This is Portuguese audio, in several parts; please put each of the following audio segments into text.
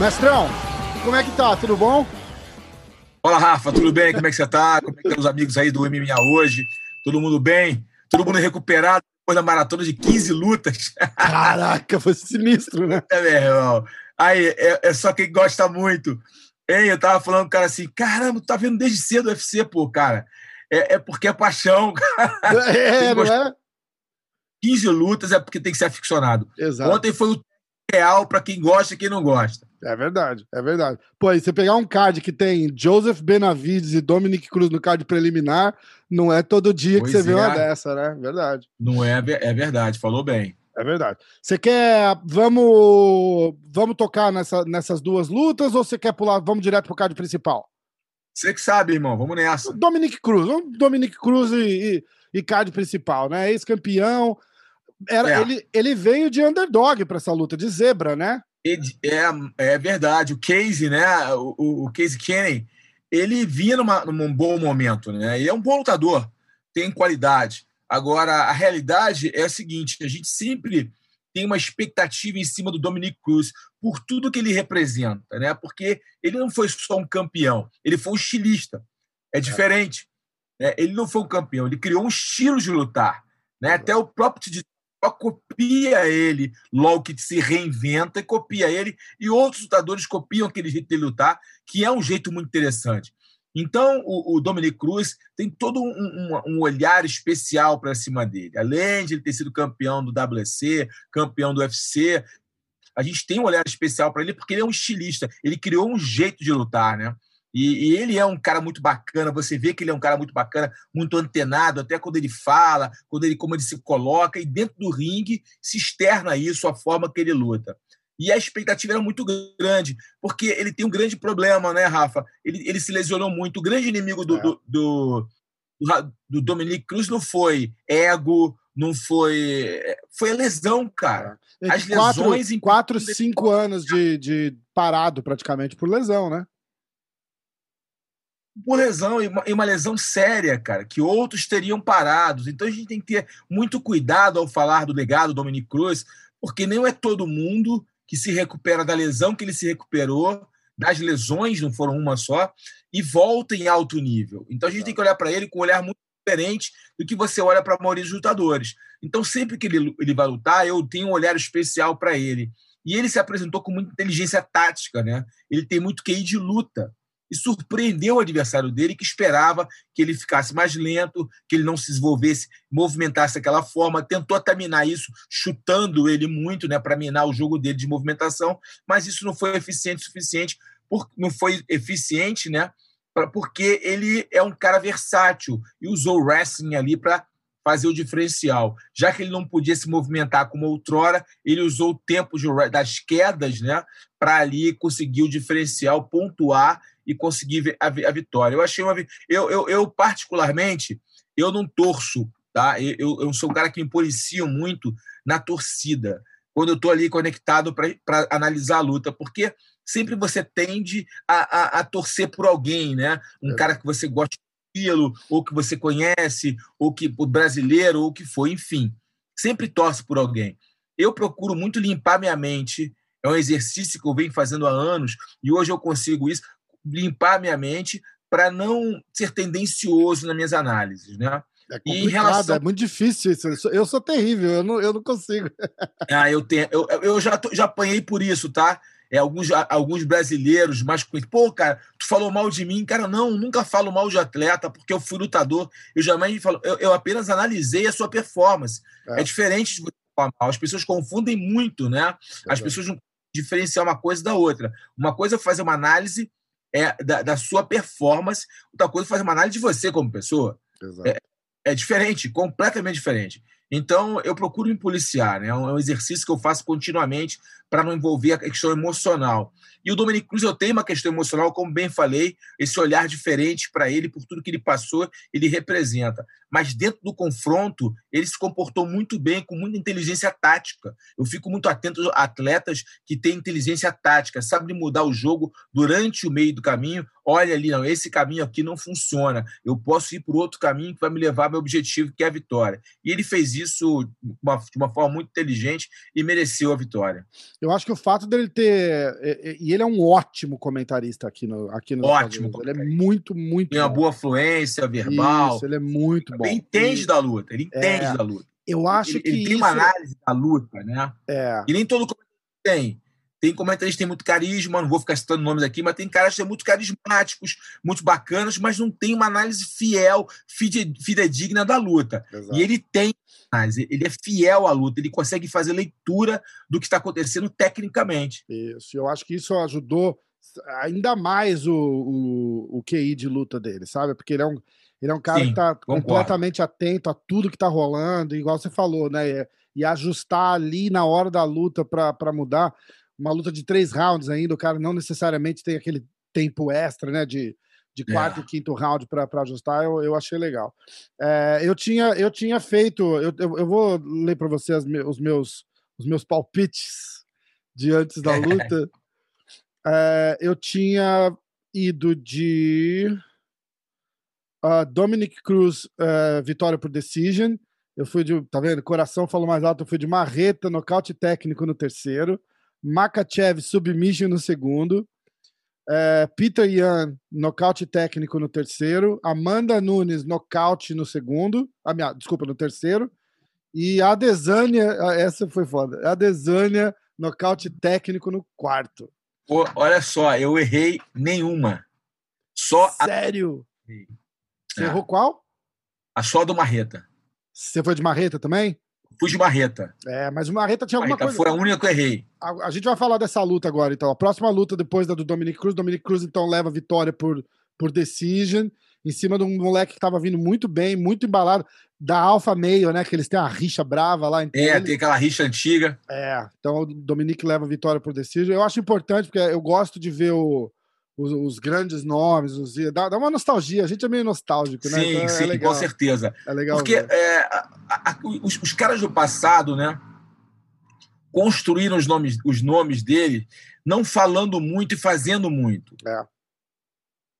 Mestrão, como é que tá? Tudo bom? Fala, Rafa, tudo bem? Como é que você tá? Como é que estão os amigos aí do MMA hoje? Todo mundo bem? Todo mundo recuperado depois da maratona de 15 lutas? Caraca, foi sinistro, né? É, meu irmão. Aí, é, é só quem gosta muito. Hein, eu tava falando com o cara assim, caramba, tu tá vendo desde cedo o UFC, pô, cara. É, é porque é paixão, cara. É, não é? 15 lutas é porque tem que ser aficionado. Exato. Ontem foi o real para quem gosta e quem não gosta. É verdade, é verdade. Pô, e você pegar um card que tem Joseph Benavides e Dominic Cruz no card preliminar, não é todo dia Pois que você vê é. uma dessa, né? Verdade. Não é, é verdade, falou bem. É verdade. Você quer. Vamos. Vamos tocar nessa, nessas duas lutas ou você quer pular? Vamos direto pro card principal? Você que sabe, irmão, vamos nessa. Dominic Cruz. Vamos Dominic Cruz e, e, e card principal, né? Ex-campeão. Era, É. ele, ele veio de underdog pra essa luta, de zebra, né? É, é verdade. O Casey, né? O, o- o Casey Kenny, ele vinha numa, num bom momento, né? E é um bom lutador, tem qualidade. Agora, a realidade é a seguinte: a gente sempre tem uma expectativa em cima do Dominic Cruz por tudo que ele representa, né? Porque ele não foi só um campeão, ele foi um estilista. É diferente. né? Ele não foi um campeão, ele criou um estilo de lutar. Né? Até o próprio só copia ele, logo que se reinventa e copia ele, e outros lutadores copiam aquele jeito de lutar, que é um jeito muito interessante. Então, o, o Dominic Cruz tem todo um, um- um olhar especial para cima dele. Além de ele ter sido campeão do WC, campeão do UFC, a gente tem um olhar especial para ele porque ele é um estilista. Ele criou um jeito de lutar, né? E, e ele é um cara muito bacana. Você vê que ele é um cara muito bacana, muito antenado, até quando ele fala, quando ele como ele se coloca e dentro do ringue se externa isso, a forma que ele luta. E a expectativa era muito grande, porque ele tem um grande problema, né, Rafa? Ele, ele se lesionou muito. O grande inimigo do, É. do, do, do, do Dominic Cruz não foi ego, não foi. Foi a lesão, cara. As De quatro, lesões em- quatro cinco anos de, de parado praticamente por lesão, né? por lesão, e uma, e uma lesão séria, cara, que outros teriam parados. Então a gente tem que ter muito cuidado ao falar do legado do Dominic Cruz, porque não é todo mundo que se recupera da lesão que ele se recuperou, das lesões, não foram uma só, e volta em alto nível. Então a gente tem que olhar para ele com um olhar muito diferente do que você olha para a maioria dos lutadores. Então sempre que ele, ele vai lutar, eu tenho um olhar especial para ele. E ele se apresentou com muita inteligência tática, né? Ele tem muito QI de luta e surpreendeu o adversário dele, que esperava que ele ficasse mais lento, que ele não se desenvolvesse, movimentasse daquela forma, tentou até minar isso, chutando ele muito, né, para minar o jogo dele de movimentação, mas isso não foi eficiente suficiente, por, não foi eficiente, né, porque ele é um cara versátil e usou o wrestling ali para fazer o diferencial. Já que ele não podia se movimentar como outrora, ele usou o tempo de, das quedas, né, para ali conseguir o diferencial, pontuar e conseguir a, a vitória. Eu achei uma eu, eu, eu particularmente eu não torço, tá? Eu, eu sou um cara que me policio muito na torcida quando eu estou ali conectado para analisar a luta, porque sempre você tende a, a, a torcer por alguém, né? Um é. cara que você gosta daquilo, ou que você conhece, ou que o brasileiro, ou o que for, enfim, sempre torce por alguém. Eu procuro muito limpar minha mente. É um exercício que eu venho fazendo há anos e hoje eu consigo isso limpar minha mente para não ser tendencioso nas minhas análises, né? É complicado, relação... é muito difícil isso. Eu sou, eu sou terrível, eu não, eu não consigo. ah, eu tenho, eu, eu já, já apanhei por isso, tá? É, alguns, alguns brasileiros mais conhecidos. Pô, cara, tu falou mal de mim. Cara, não, nunca falo mal de atleta, porque eu fui lutador. Eu jamais falo, eu, eu apenas analisei a sua performance. É, é diferente de você falar mal. As pessoas confundem muito, né? As pessoas não diferenciar uma coisa da outra. Uma coisa é fazer uma análise é, da, da, sua performance, outra coisa é fazer uma análise de você como pessoa. É, é, diferente, completamente diferente. Então, eu procuro me policiar, né? É um exercício que eu faço continuamente para não envolver a questão emocional. E o Dominic Cruz, eu tenho uma questão emocional, como bem falei, esse olhar diferente para ele, por tudo que ele passou, ele representa. Mas dentro do confronto, ele se comportou muito bem, com muita inteligência tática. Eu fico muito atento a atletas que têm inteligência tática, sabem mudar o jogo durante o meio do caminho. Olha ali, não, esse caminho aqui não funciona. Eu posso ir por outro caminho que vai me levar ao meu objetivo, que é a vitória. E ele fez isso de uma, de uma forma muito inteligente e mereceu a vitória. Eu acho que o fato dele ter. E ele é um ótimo comentarista aqui no aqui no Ótimo. Ele é muito, muito. Tem uma boa fluência verbal. Isso, ele é muito bom. Ele entende e... da luta, ele entende é, da luta. Eu acho ele, que. Ele isso... tem uma análise da luta, né? É. E nem todo comentarista tem. Tem comentaristas que têm muito carisma, não vou ficar citando nomes aqui, mas tem caras que são muito carismáticos, muito bacanas, mas não tem uma análise fiel, fidedigna da luta. Exato. E ele tem ele é fiel à luta, ele consegue fazer leitura do que está acontecendo tecnicamente. Isso, eu acho que isso ajudou ainda mais o, o, o QI de luta dele, sabe? Porque ele é um, ele é um cara Sim, que está completamente atento a tudo que está rolando, igual você falou, né? E, e ajustar ali na hora da luta para mudar. Uma luta de três rounds ainda, o cara não necessariamente tem aquele tempo extra, né? De, de quarto é. e quinto round para ajustar, eu, eu achei legal. É, eu, tinha, eu tinha feito, eu, eu, eu vou ler para você as, os, meus, os meus palpites de antes da luta. é, eu tinha ido de uh, Dominic Cruz, uh, vitória por decision. Eu fui de, tá vendo? Coração falou mais alto. Eu fui de Marreta, nocaute técnico no terceiro. Makachev, submission no segundo. É, Peter Yan, nocaute técnico no terceiro. Amanda Nunes, nocaute no segundo. Ah, minha, desculpa, no terceiro. E a Desânia, essa foi foda. A Desânia, nocaute técnico no quarto. Pô, olha só, eu errei nenhuma. Só Sério? A... Você é. errou qual? A só do Marreta. Você foi de Marreta também? Fui de Marreta. É, mas o Marreta tinha alguma Marreta coisa. Foi a única que eu errei. A, a, gente vai falar dessa luta agora, então. A próxima luta depois da do Dominic Cruz. Dominic Cruz, então, leva a vitória por, por decision, em cima de um moleque que estava vindo muito bem, muito embalado, da Alfa Meio, né? Que eles têm uma rixa brava lá. Entre é, eles. tem aquela rixa antiga. É, então o Dominic leva a vitória por decision. Eu acho importante, porque eu gosto de ver o os, os, grandes nomes, os, dá, dá, uma nostalgia, a gente é meio nostálgico, né? Sim, então, é sim, legal. com certeza. É legal. Porque é, a, a, os, os, caras do passado, né, construíram os nomes, os nomes dele, não falando muito e fazendo muito. É.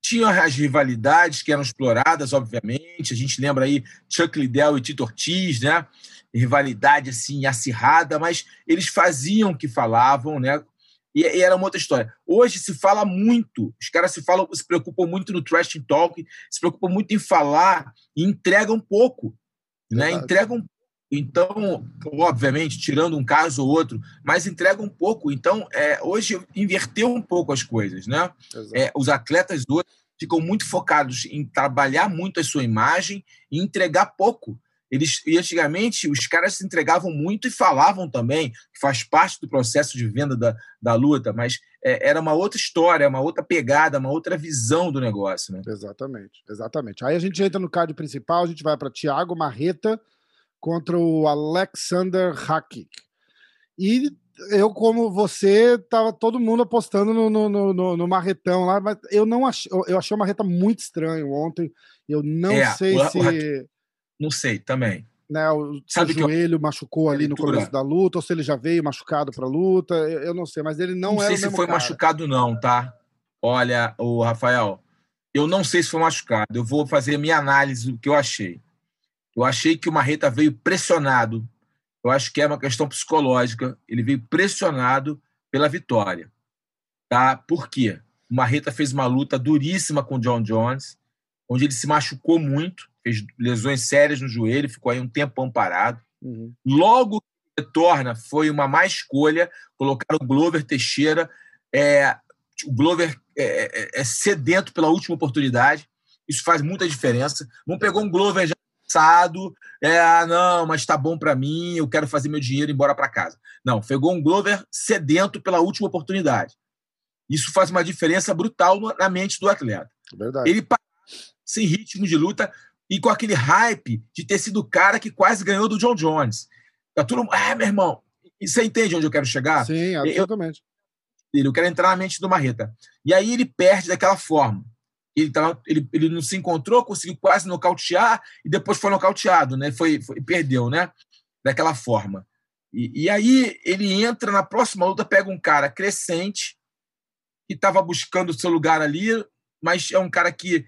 Tinha as rivalidades que eram exploradas, obviamente. A gente lembra aí Chuck Liddell e Tito Ortiz, né? Rivalidade assim acirrada, mas eles faziam o que falavam, né? E, e, era uma outra história. Hoje se fala muito, os caras se falam, se preocupam muito no trash talk, se preocupam muito em falar e entregam pouco, né? Entregam então, obviamente, tirando um caso ou outro, mas entregam um pouco. Então, é, hoje inverteu um pouco as coisas, né? É, os atletas hoje ficam muito focados em trabalhar muito a sua imagem e entregar pouco. Eles, e antigamente os caras se entregavam muito e falavam também, que faz parte do processo de venda da, da luta, mas é, era uma outra história, uma outra pegada, uma outra visão do negócio. Né? Exatamente, exatamente. Aí a gente entra no card principal, a gente vai para Thiago Marreta contra o Alexander Hakik. E eu, como você, tava todo mundo apostando no, no, no, no Marretão lá, mas eu não achei, eu achei o Marreta muito estranho ontem. Eu não é, sei o, se. O não sei também. Né, o Sabe joelho eu... machucou ali no começo da luta, ou se ele já veio machucado para a luta, eu, não sei, mas ele não, não é. Não sei se foi cara. machucado, não, tá? Olha, o Rafael, eu não sei se foi machucado. Eu vou fazer a minha análise do que eu achei. Eu achei que o Marreta veio pressionado. Eu acho que é uma questão psicológica. Ele veio pressionado pela vitória. Tá? Por quê? O Marreta fez uma luta duríssima com o John Jones, onde ele se machucou muito fez lesões sérias no joelho, ficou aí um tempão parado. Uhum. Logo que retorna, foi uma má escolha colocar o Glover Teixeira. É, o Glover é, é, é, sedento pela última oportunidade. Isso faz muita diferença. Não pegou um Glover já cansado, é, ah, não, mas tá bom para mim, eu quero fazer meu dinheiro e ir embora para casa. Não, pegou um Glover sedento pela última oportunidade. Isso faz uma diferença brutal na mente do atleta. Verdade. Ele sem ritmo de luta, e com aquele hype de ter sido o cara que quase ganhou do John Jones. Tá tudo, ah, meu irmão, E você entende onde eu quero chegar? Sim, absolutamente. Eu, eu quero entrar na mente do Marreta. E aí ele perde daquela forma. Ele, tava, ele, ele não se encontrou, conseguiu quase nocautear e depois foi nocauteado, né? Foi, foi perdeu, né? Daquela forma. E, e aí ele entra na próxima luta, pega um cara crescente que estava buscando o seu lugar ali, mas é um cara que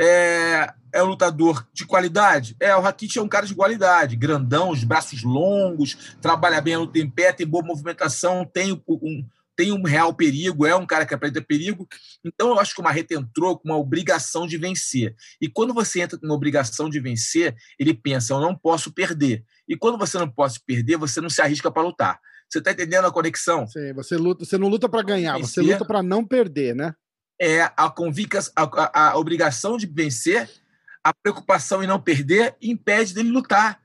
é, é um lutador de qualidade? É, o Rakit é um cara de qualidade, grandão, os braços longos, trabalha bem a luta em pé, tem boa movimentação, tem um, tem um real perigo, é um cara que apresenta perigo. Então, eu acho que o Marreta entrou com uma obrigação de vencer. E quando você entra com uma obrigação de vencer, ele pensa, eu não posso perder. E quando você não pode perder, você não se arrisca para lutar. Você está entendendo a conexão? Sim, você, luta, você não luta para ganhar, vencer, você luta para não perder, né? É a, convica, a, a, obrigação de vencer, a preocupação em não perder, impede dele lutar.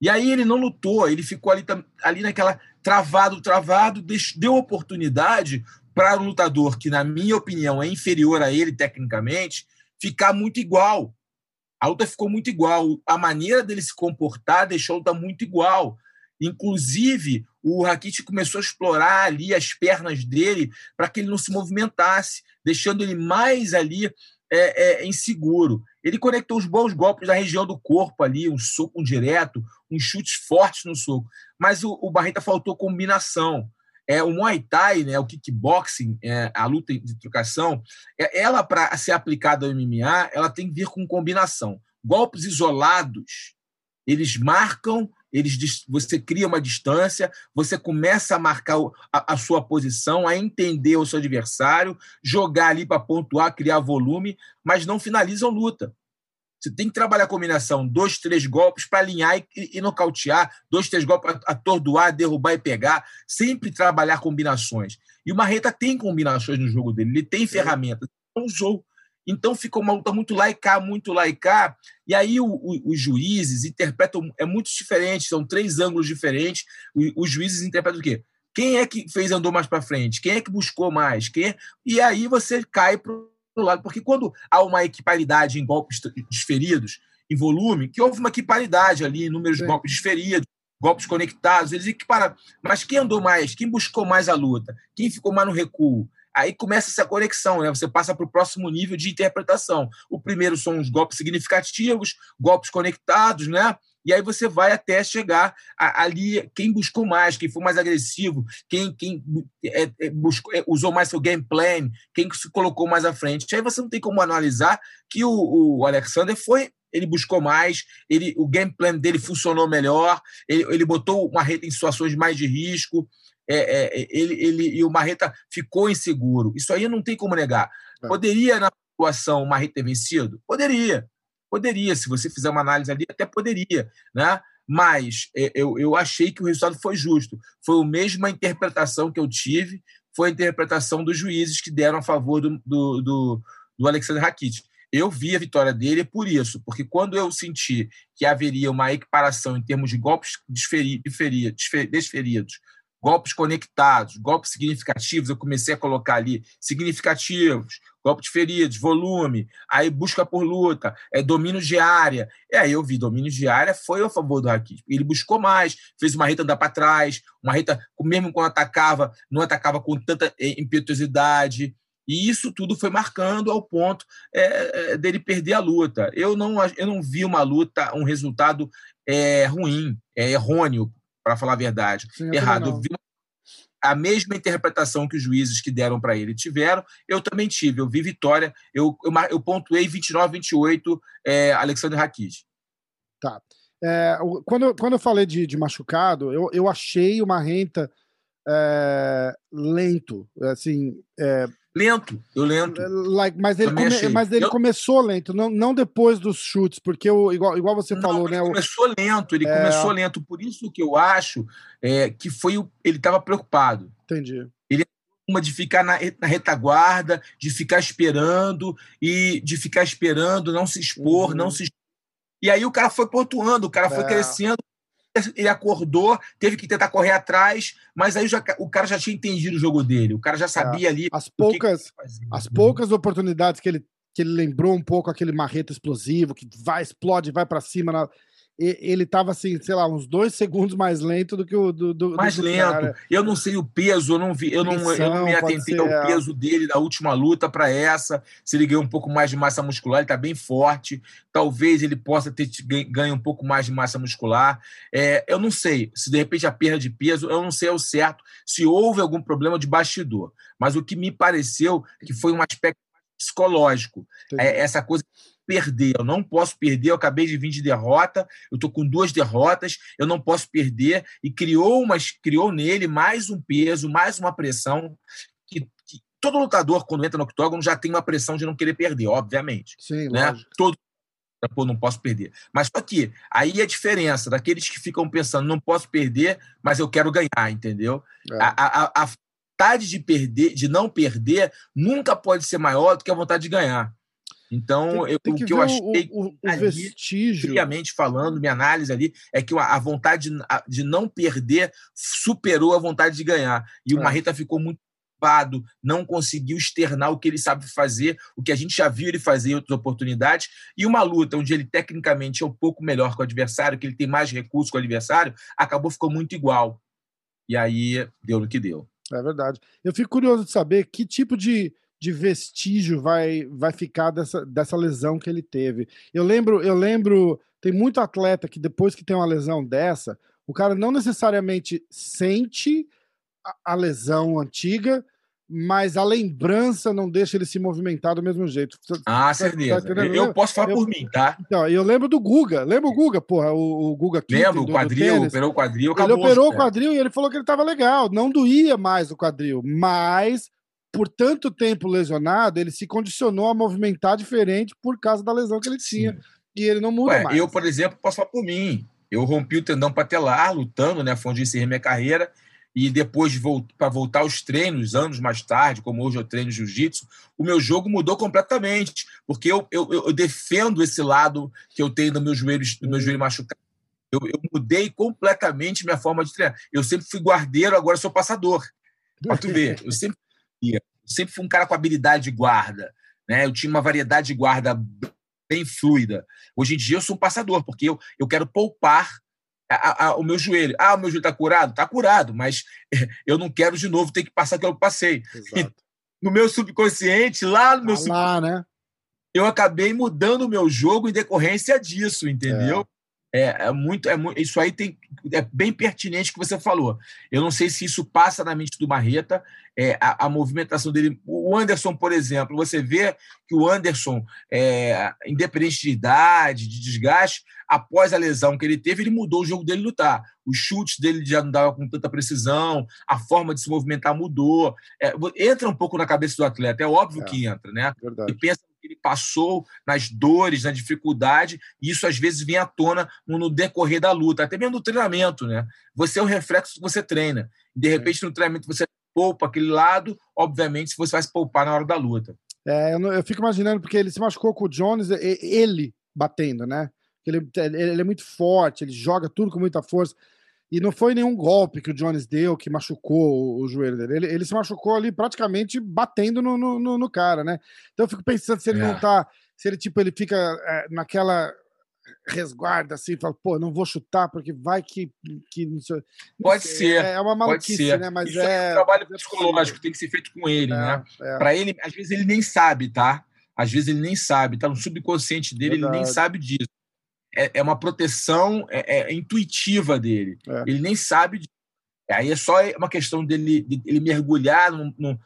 E aí ele não lutou, ele ficou ali, ali naquela travado, travado, deu oportunidade para o lutador, que, na minha opinião, é inferior a ele tecnicamente, ficar muito igual. A luta ficou muito igual. A maneira dele se comportar deixou a luta muito igual. Inclusive, o Rakit começou a explorar ali as pernas dele para que ele não se movimentasse, deixando ele mais ali é, é, inseguro. Ele conectou os bons golpes na região do corpo ali, um soco direto, uns chutes fortes no soco. Mas o, o Barreta faltou combinação. É, o Muay Thai, né, o kickboxing, é, a luta de trocação, é, ela, para ser aplicada ao MMA, ela tem que vir com combinação. Golpes isolados, eles marcam eles, você cria uma distância, você começa a marcar a, a sua posição, a entender o seu adversário, jogar ali para pontuar, criar volume, mas não finalizam luta. Você tem que trabalhar a combinação, dois, três golpes para alinhar e, e, nocautear, dois, três golpes para atordoar, derrubar e pegar. Sempre trabalhar combinações. E o Marreta tem combinações no jogo dele, ele tem ferramentas. É um jogo. Então ficou uma luta muito laica, muito laica. E aí o, o, os juízes interpretam, é muito diferente, são três ângulos diferentes. O, os juízes interpretam o quê? Quem é que fez andou mais para frente? Quem é que buscou mais? Quem é... E aí você cai para o lado. Porque quando há uma equiparidade em golpes desferidos, em volume, que houve uma equiparidade ali em números de golpes desferidos, golpes conectados, eles equiparam. Mas quem andou mais? Quem buscou mais a luta? Quem ficou mais no recuo? Aí começa essa conexão, né? Você passa para o próximo nível de interpretação. O primeiro são os golpes significativos, golpes conectados, né? E aí você vai até chegar a, ali quem buscou mais, quem foi mais agressivo, quem, quem é, é, buscou, é, usou mais seu game plan, quem se colocou mais à frente. Aí você não tem como analisar que o, o Alexander foi ele buscou mais, ele, o game plan dele funcionou melhor, ele, ele botou uma rede em situações mais de risco, é, é, é, ele, ele e o Marreta ficou inseguro. Isso aí não tem como negar. É. Poderia, na situação, o Marreta ter vencido? Poderia. Poderia, se você fizer uma análise ali, até poderia, né? Mas é, eu, eu achei que o resultado foi justo. Foi a mesma interpretação que eu tive, foi a interpretação dos juízes que deram a favor do, do, do, do Alexander Rakit. Eu vi a vitória dele por isso, porque quando eu senti que haveria uma equiparação em termos de golpes desferidos golpes conectados, golpes significativos, eu comecei a colocar ali significativos, golpes feridos, volume, aí busca por luta, é domínio de área. E aí eu vi domínio de área foi a favor do Rakit. Ele buscou mais, fez uma reta andar para trás, uma reta, mesmo quando atacava, não atacava com tanta eh, impetuosidade. E isso tudo foi marcando ao ponto é, dele perder a luta. Eu não, eu não vi uma luta, um resultado é, ruim, é errôneo para falar a verdade. Sim, Errado. Vi a mesma interpretação que os juízes que deram para ele tiveram, eu também tive. Eu vi vitória, eu, eu, eu pontuei 29, 28, é, Alexandre Rakit. Tá. É, quando, quando eu falei de, de machucado, eu, eu achei uma renta é, lento. Assim, é, Lento, eu lento. É, like, mas ele, come, mas ele eu... começou lento, não, não depois dos chutes, porque o, igual, igual você não, falou, né? Ele começou lento, ele é... começou lento. Por isso que eu acho é, que foi o, ele estava preocupado. Entendi. Ele uma de ficar na, na, retaguarda, de ficar esperando e de ficar esperando, não se expor, uhum. não se e aí o cara foi pontuando, o cara foi é. crescendo, ele acordou, teve que tentar correr atrás, mas aí já, o cara já tinha entendido o jogo dele, o cara já sabia é, ali. As poucas, que que as poucas oportunidades que ele, que ele lembrou um pouco aquele marreta explosivo, que vai, explode, vai para cima. Na... ele tava assim, sei lá, uns dois segundos mais lento do que o do, do mais do lento. Cara. Eu não sei o peso, eu não vi, eu não, eu não me atentei ao é. peso dele da última luta para essa. Se ele ganhou um pouco mais de massa muscular, ele tá bem forte. Talvez ele possa ter ganho um pouco mais de massa muscular. É, eu não sei se de repente a perda de peso, eu não sei ao certo se houve algum problema de bastidor. Mas o que me pareceu que foi um aspecto psicológico. É, essa coisa perder, eu não posso perder, eu acabei de vir de derrota, eu estou com duas derrotas, eu não posso perder, e criou, umas, criou nele mais um peso, mais uma pressão, que, que todo lutador, quando entra no octógono, já tem uma pressão de não querer perder, obviamente. Sim, né? Lógico. Todo pô, não posso perder. Mas só que aí a diferença daqueles que ficam pensando, não posso perder, mas eu quero ganhar, entendeu? É. A, a, a vontade de perder, de não perder, nunca pode ser maior do que a vontade de ganhar. Então, tem, tem eu, o que eu achei, o, o, ali, vestígio. friamente falando, minha análise ali, é que a, vontade de não perder superou a vontade de ganhar. E é. o Marreta ficou muito ocupado, não conseguiu externar o que ele sabe fazer, o que a gente já viu ele fazer em outras oportunidades. E uma luta onde ele tecnicamente é um pouco melhor que o adversário, que ele tem mais recursos que o adversário, acabou ficou muito igual. E aí deu no que deu. É verdade. Eu fico curioso de saber que tipo de de vestígio vai, vai ficar dessa, dessa lesão que ele teve. Eu lembro, eu lembro, tem muito atleta que depois que tem uma lesão dessa, o cara não necessariamente sente a, a lesão antiga, mas a lembrança não deixa ele se movimentar do mesmo jeito. Ah, tá, certeza. Tá eu, eu, posso falar eu, por mim, tá? Então, eu lembro do Guga. Lembra o Guga, porra? O, o Guga Kitten, Lembro, o quadril, operou o quadril, acabou. Ele operou o quadril e ele falou que ele tava legal, não doía mais o quadril, mas por tanto tempo lesionado, ele se condicionou a movimentar diferente por causa da lesão que ele tinha. Sim. E ele não muda Ué, mais. Eu, por exemplo, posso falar por mim. Eu rompi o tendão patelar lutando, né? Foi onde encerrei minha carreira. E depois de para voltar aos treinos, anos mais tarde, como hoje eu treino jiu-jitsu, o meu jogo mudou completamente. Porque eu, eu, eu, defendo esse lado que eu tenho do meu joelho, do meu joelho machucado. Eu, eu mudei completamente minha forma de treinar. Eu sempre fui guardeiro, agora sou passador. Para tu ver, eu sempre eu sempre fui um cara com habilidade de guarda. Né? Eu tinha uma variedade de guarda bem fluida. Hoje em dia eu sou um passador, porque eu, eu quero poupar a, a, o meu joelho. Ah, o meu joelho está curado? Está curado, mas eu não quero de novo ter que passar aquilo que eu passei. No meu subconsciente, lá no meu tá lá, né? eu acabei mudando o meu jogo em decorrência disso, entendeu? É. É, é, muito, é muito, isso aí tem, é bem pertinente que você falou. Eu não sei se isso passa na mente do Marreta, é, a, a, movimentação dele. O Anderson, por exemplo, você vê que o Anderson, é, independente de idade, de desgaste, após a lesão que ele teve, ele mudou o jogo dele lutar. Os chutes dele já não dava com tanta precisão, a forma de se movimentar mudou. É, entra um pouco na cabeça do atleta, é óbvio é, que entra, né? Verdade. E pensa que ele passou, nas dores, na dificuldade, e isso às vezes vem à tona no decorrer da luta, até mesmo no treinamento, né? Você é o reflexo que você treina. De repente, no treinamento, você poupa aquele lado, obviamente, se você vai se poupar na hora da luta. É, eu, não, eu fico imaginando, porque ele se machucou com o Jones, ele batendo, né? Ele, ele é muito forte, ele joga tudo com muita força. E não foi nenhum golpe que o Jones deu que machucou o, joelho dele. Ele, ele se machucou ali praticamente batendo no, no, no, cara, né? Então eu fico pensando se ele é. não tá. Se ele, tipo, ele fica é, naquela resguarda assim, fala, pô, não vou chutar porque vai que. que não sei, não pode sei, ser. É uma maluquice, né? Mas Isso é. é um trabalho psicológico, tem que ser feito com ele, né? É. Para ele, às vezes ele nem sabe, tá? Às vezes ele nem sabe, tá no subconsciente dele, Verdade. ele nem sabe disso é, é uma proteção é, é intuitiva dele. É. Ele nem sabe. De... Aí é só uma questão dele, de ele mergulhar no, no,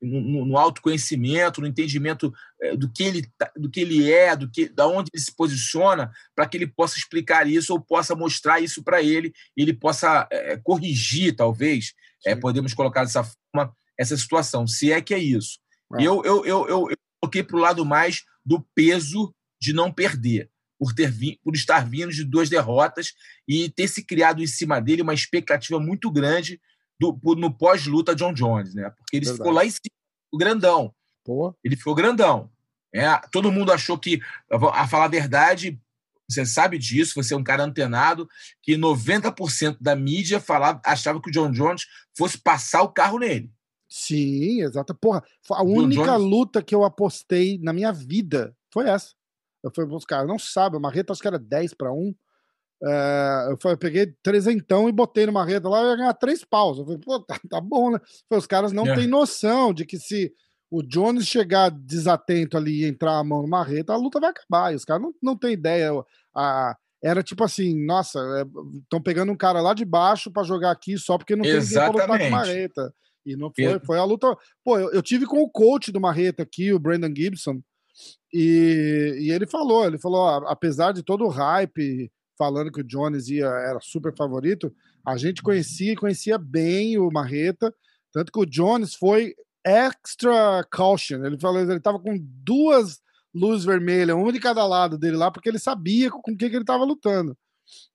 no, no autoconhecimento, no entendimento é, do que ele, tá, do que ele é, do que, da onde ele se posiciona, para que ele possa explicar isso ou possa mostrar isso para ele, e ele possa é, corrigir, talvez, é, podemos colocar dessa forma, essa situação, se é que é isso. Eu, eu, eu, eu, eu coloquei para o lado mais do peso de não perder por, ter por estar vindo de duas derrotas e ter se criado em cima dele uma expectativa muito grande do, no pós-luta John Jones, né? Porque ele Verdade. ficou lá em cima, grandão. Pô. Ele ficou grandão. É, todo mundo achou que, a falar a verdade, você sabe disso, você é um cara antenado, que 90% da mídia falava, achava que o John Jones fosse passar o carro nele. Sim, exato. Porra, a única Jones... luta que eu apostei na minha vida foi essa. Eu fui buscar, não sabe, o Marreta acho que era 10 para 1. É, eu, falei, eu peguei trezentão e botei no Marreta lá, eu ia ganhar três paus. Eu falei, pô, tá, tá bom, né? Falei, os caras não é. têm noção de que se o Jones chegar desatento ali e entrar a mão no Marreta, a luta vai acabar. E os caras não, não têm ideia. A, era tipo assim, nossa, estão é, pegando um cara lá de baixo para jogar aqui só porque não tem Exatamente. ninguém pra lutar com Marreta. E não foi, foi a luta. Pô, eu, eu tive com o coach do Marreta aqui, o Brandon Gibson, e, e ele falou, ele falou, ó, apesar de todo o hype falando que o Jones ia, era super favorito, a gente conhecia e conhecia bem o Marreta, tanto que o Jones foi extra caution. Ele falou, ele estava com duas luzes vermelhas, uma de cada lado dele lá, porque ele sabia com quem que ele estava lutando.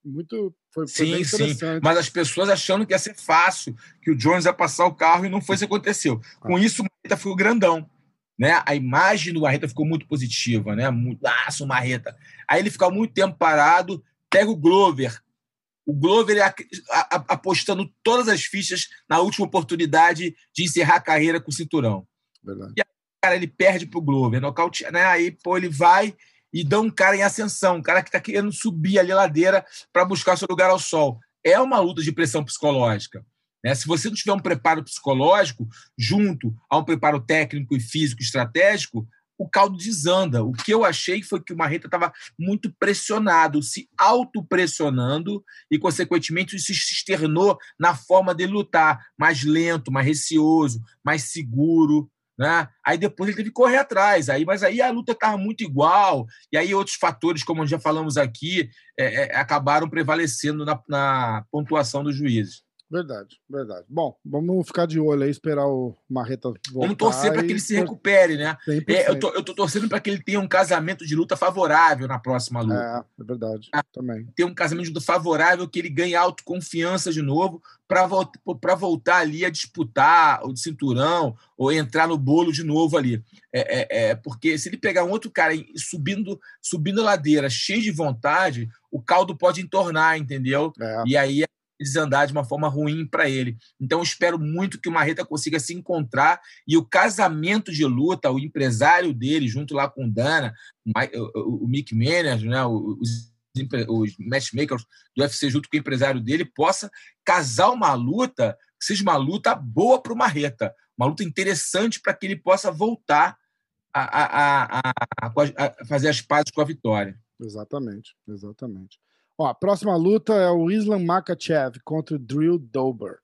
Muito foi, foi sim, sim. Mas as pessoas achando que ia ser fácil, que o Jones ia passar o carro e não foi isso que aconteceu. Com ah. isso, o Marreta ficou grandão. Né? A imagem do Marreta ficou muito positiva, né? Muito, ah, Marreta. Aí ele ficou muito tempo parado, Pega o Glover. O Glover apostando todas as fichas na última oportunidade de encerrar a carreira com o cinturão. Verdade. E aí, cara, ele perde pro Glover. Nocaute, né? Aí, pô, ele vai e dá um cara em ascensão, um cara que está querendo subir ali a ladeira para buscar seu lugar ao sol. É uma luta de pressão psicológica. Né? Se você não tiver um preparo psicológico junto a um preparo técnico e físico estratégico, o caldo desanda. O que eu achei foi que o Marreta estava muito pressionado, se autopressionando e, consequentemente, isso se externou na forma de lutar, mais lento, mais receoso, mais seguro. Né? Aí depois ele teve que correr atrás, aí, mas aí a luta estava muito igual, e aí outros fatores, como já falamos aqui, é, é, acabaram prevalecendo na, na pontuação dos juízes. Verdade, verdade. Bom, vamos ficar de olho aí, esperar o Marreta voltar. Vamos torcer para que ele se recupere, né? É, eu, tô, eu tô torcendo para que ele tenha um casamento de luta favorável na próxima luta. É, é verdade. Ah, também. Ter um casamento de luta favorável, que ele ganhe autoconfiança de novo para voltar, voltar ali a disputar o cinturão ou entrar no bolo de novo ali. É, é, é, porque se ele pegar um outro cara subindo, subindo a ladeira cheio de vontade, o caldo pode entornar, entendeu? É. E aí desandar de uma forma ruim para ele. Então, espero muito que o Marreta consiga se encontrar e o casamento de luta, o empresário dele, junto lá com o Dana, o, Mick Manager, né, os, os matchmakers do UFC, junto com o empresário dele, possa casar uma luta que seja uma luta boa para o Marreta, uma luta interessante para que ele possa voltar a, a, a, a fazer as pazes com a vitória. Exatamente, exatamente. Ó, a próxima luta é o Islam Makachev contra o Drill Dober.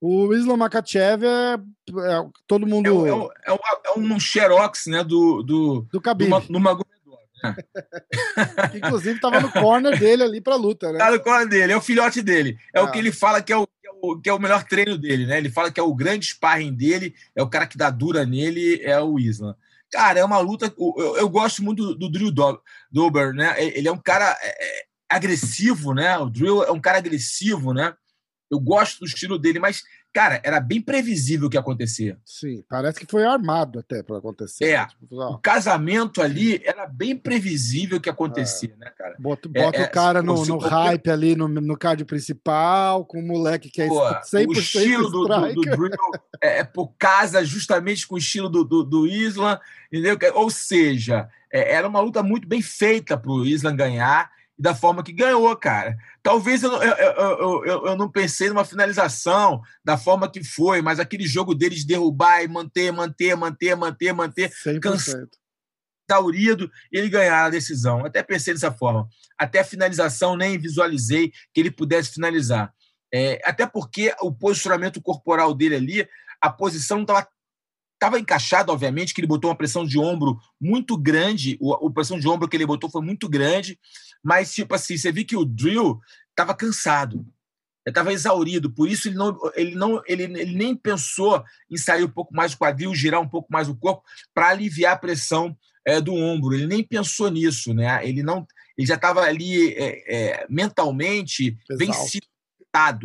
O Islam Makachev é, é todo mundo. É, é, é, é, um xerox, né? Do, do, do Khabib. Do, do Magomedov, né? Inclusive, estava no corner dele ali para luta, né? Tá no corner dele, é o filhote dele. É ah. o que ele fala que é o, que é o, que é o melhor treino dele, né? Ele fala que é o grande sparring dele, é o cara que dá dura nele, é o Islam. Cara, é uma luta. Eu, eu gosto muito do, do Drew Dober, né? Ele é um cara. É, é agressivo, né? O Drill é um cara agressivo, né? Eu gosto do estilo dele, mas, cara, era bem previsível o que ia acontecer. Sim, parece que foi armado até para acontecer. É. Né? Tipo, o casamento ali era bem previsível o que acontecia, é. né, cara? Bota, é, bota é, o cara no, no hype ali, no, no card principal, com o moleque que é Pô, 100% O estilo do, do, do, Drill é, é por casa justamente com o estilo do, do, do Islam, entendeu? Ou seja, é, era uma luta muito bem feita para o Islam ganhar da forma que ganhou, cara. Talvez eu, eu, eu, eu, eu não pensei numa finalização da forma que foi, mas aquele jogo deles de derrubar e manter, manter, manter, manter, manter, taurido, ele ganhar a decisão. Até pensei dessa forma. Até a finalização nem visualizei que ele pudesse finalizar. É, até porque o posicionamento corporal dele ali, a posição não estava estava encaixado, obviamente, que ele botou uma pressão de ombro muito grande, o, a pressão de ombro que ele botou foi muito grande, mas, tipo assim, você viu que o Drill estava cansado, estava exaurido, por isso ele não, ele não ele, ele nem pensou em sair um pouco mais do quadril, girar um pouco mais o corpo para aliviar a pressão é, do ombro. Ele nem pensou nisso, né? Ele não, ele já estava ali é, é, mentalmente vencido,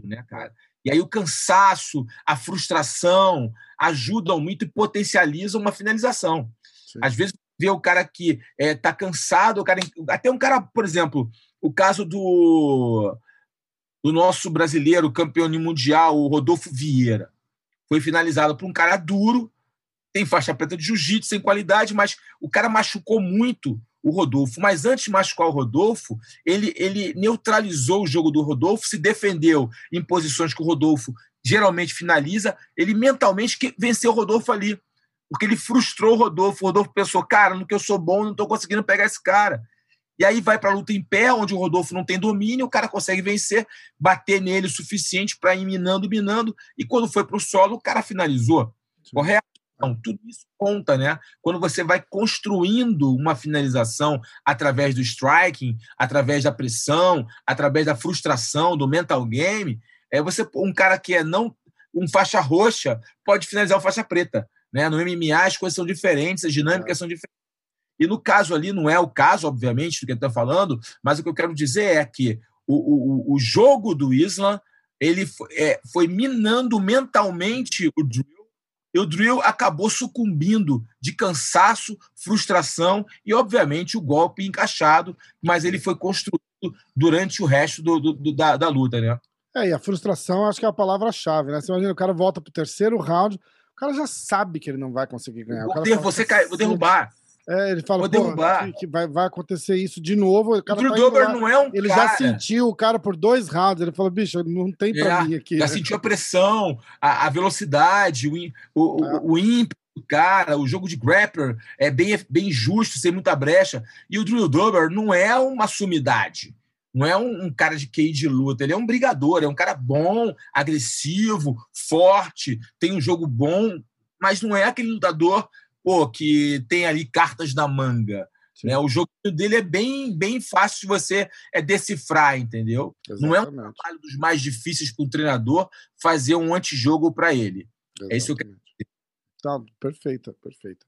né, cara? E aí o cansaço, a frustração ajudam muito e potencializam uma finalização. Sim. Às vezes vê o cara que está é, tá cansado, o cara, até um cara, por exemplo, o caso do, do nosso brasileiro campeão mundial, o Rodolfo Vieira. Foi finalizado por um cara duro, tem faixa preta de jiu-jitsu, sem qualidade, mas o cara machucou muito o Rodolfo. Mas antes de machucar o Rodolfo, ele, ele neutralizou o jogo do Rodolfo, se defendeu em posições que o Rodolfo geralmente finaliza. Ele mentalmente venceu o Rodolfo ali, porque ele frustrou o Rodolfo. O Rodolfo pensou, cara, no que eu sou bom, não estou conseguindo pegar esse cara. E aí vai para a luta em pé, onde o Rodolfo não tem domínio, o cara consegue vencer, bater nele o suficiente para ir minando, minando, e quando foi para o solo, o cara finalizou. Correto? Então, tudo isso conta, né? Quando você vai construindo uma finalização através do striking, através da pressão, através da frustração, do mental game, é você um cara que é não um faixa roxa pode finalizar o faixa preta, né? No MMA as coisas são diferentes, as dinâmicas é. são diferentes. E no caso ali, não é o caso, obviamente, do que ele está falando, mas o que eu quero dizer é que o, o, o jogo do Islam ele foi, é, foi minando mentalmente o drill, e o drill acabou sucumbindo de cansaço, frustração e, obviamente, o golpe encaixado, mas ele foi construído durante o resto do, do, da, da luta, né? É, e a frustração acho que é a palavra-chave, né? Você imagina, o cara volta pro terceiro round, cara já sabe que ele não vai conseguir ganhar. Vou, der, você cai, vou derrubar. É, ele fala, Vou que, que vai, vai acontecer isso de novo. O, o Drew tá não é um Ele cara. já sentiu o cara por dois rounds. Ele falou, bicho, não tem pra é, mim aqui. Já né? sentiu a pressão, a, a velocidade, o, o, é. o, o ímpeto do cara, o jogo de grappler é bem, bem justo, sem muita brecha. E o Drew Dober não é uma sumidade. Não é um, um, cara de QI de luta, ele é um brigador, é um cara bom, agressivo, forte, tem um jogo bom, mas não é aquele lutador pô, que tem ali cartas na manga. Né? O jogo dele é bem, bem fácil de você é decifrar, entendeu? Exatamente. Não é um trabalho dos mais difíceis para um treinador fazer um antijogo para ele. Exatamente. É isso que eu quero dizer. Tá, perfeita, perfeita.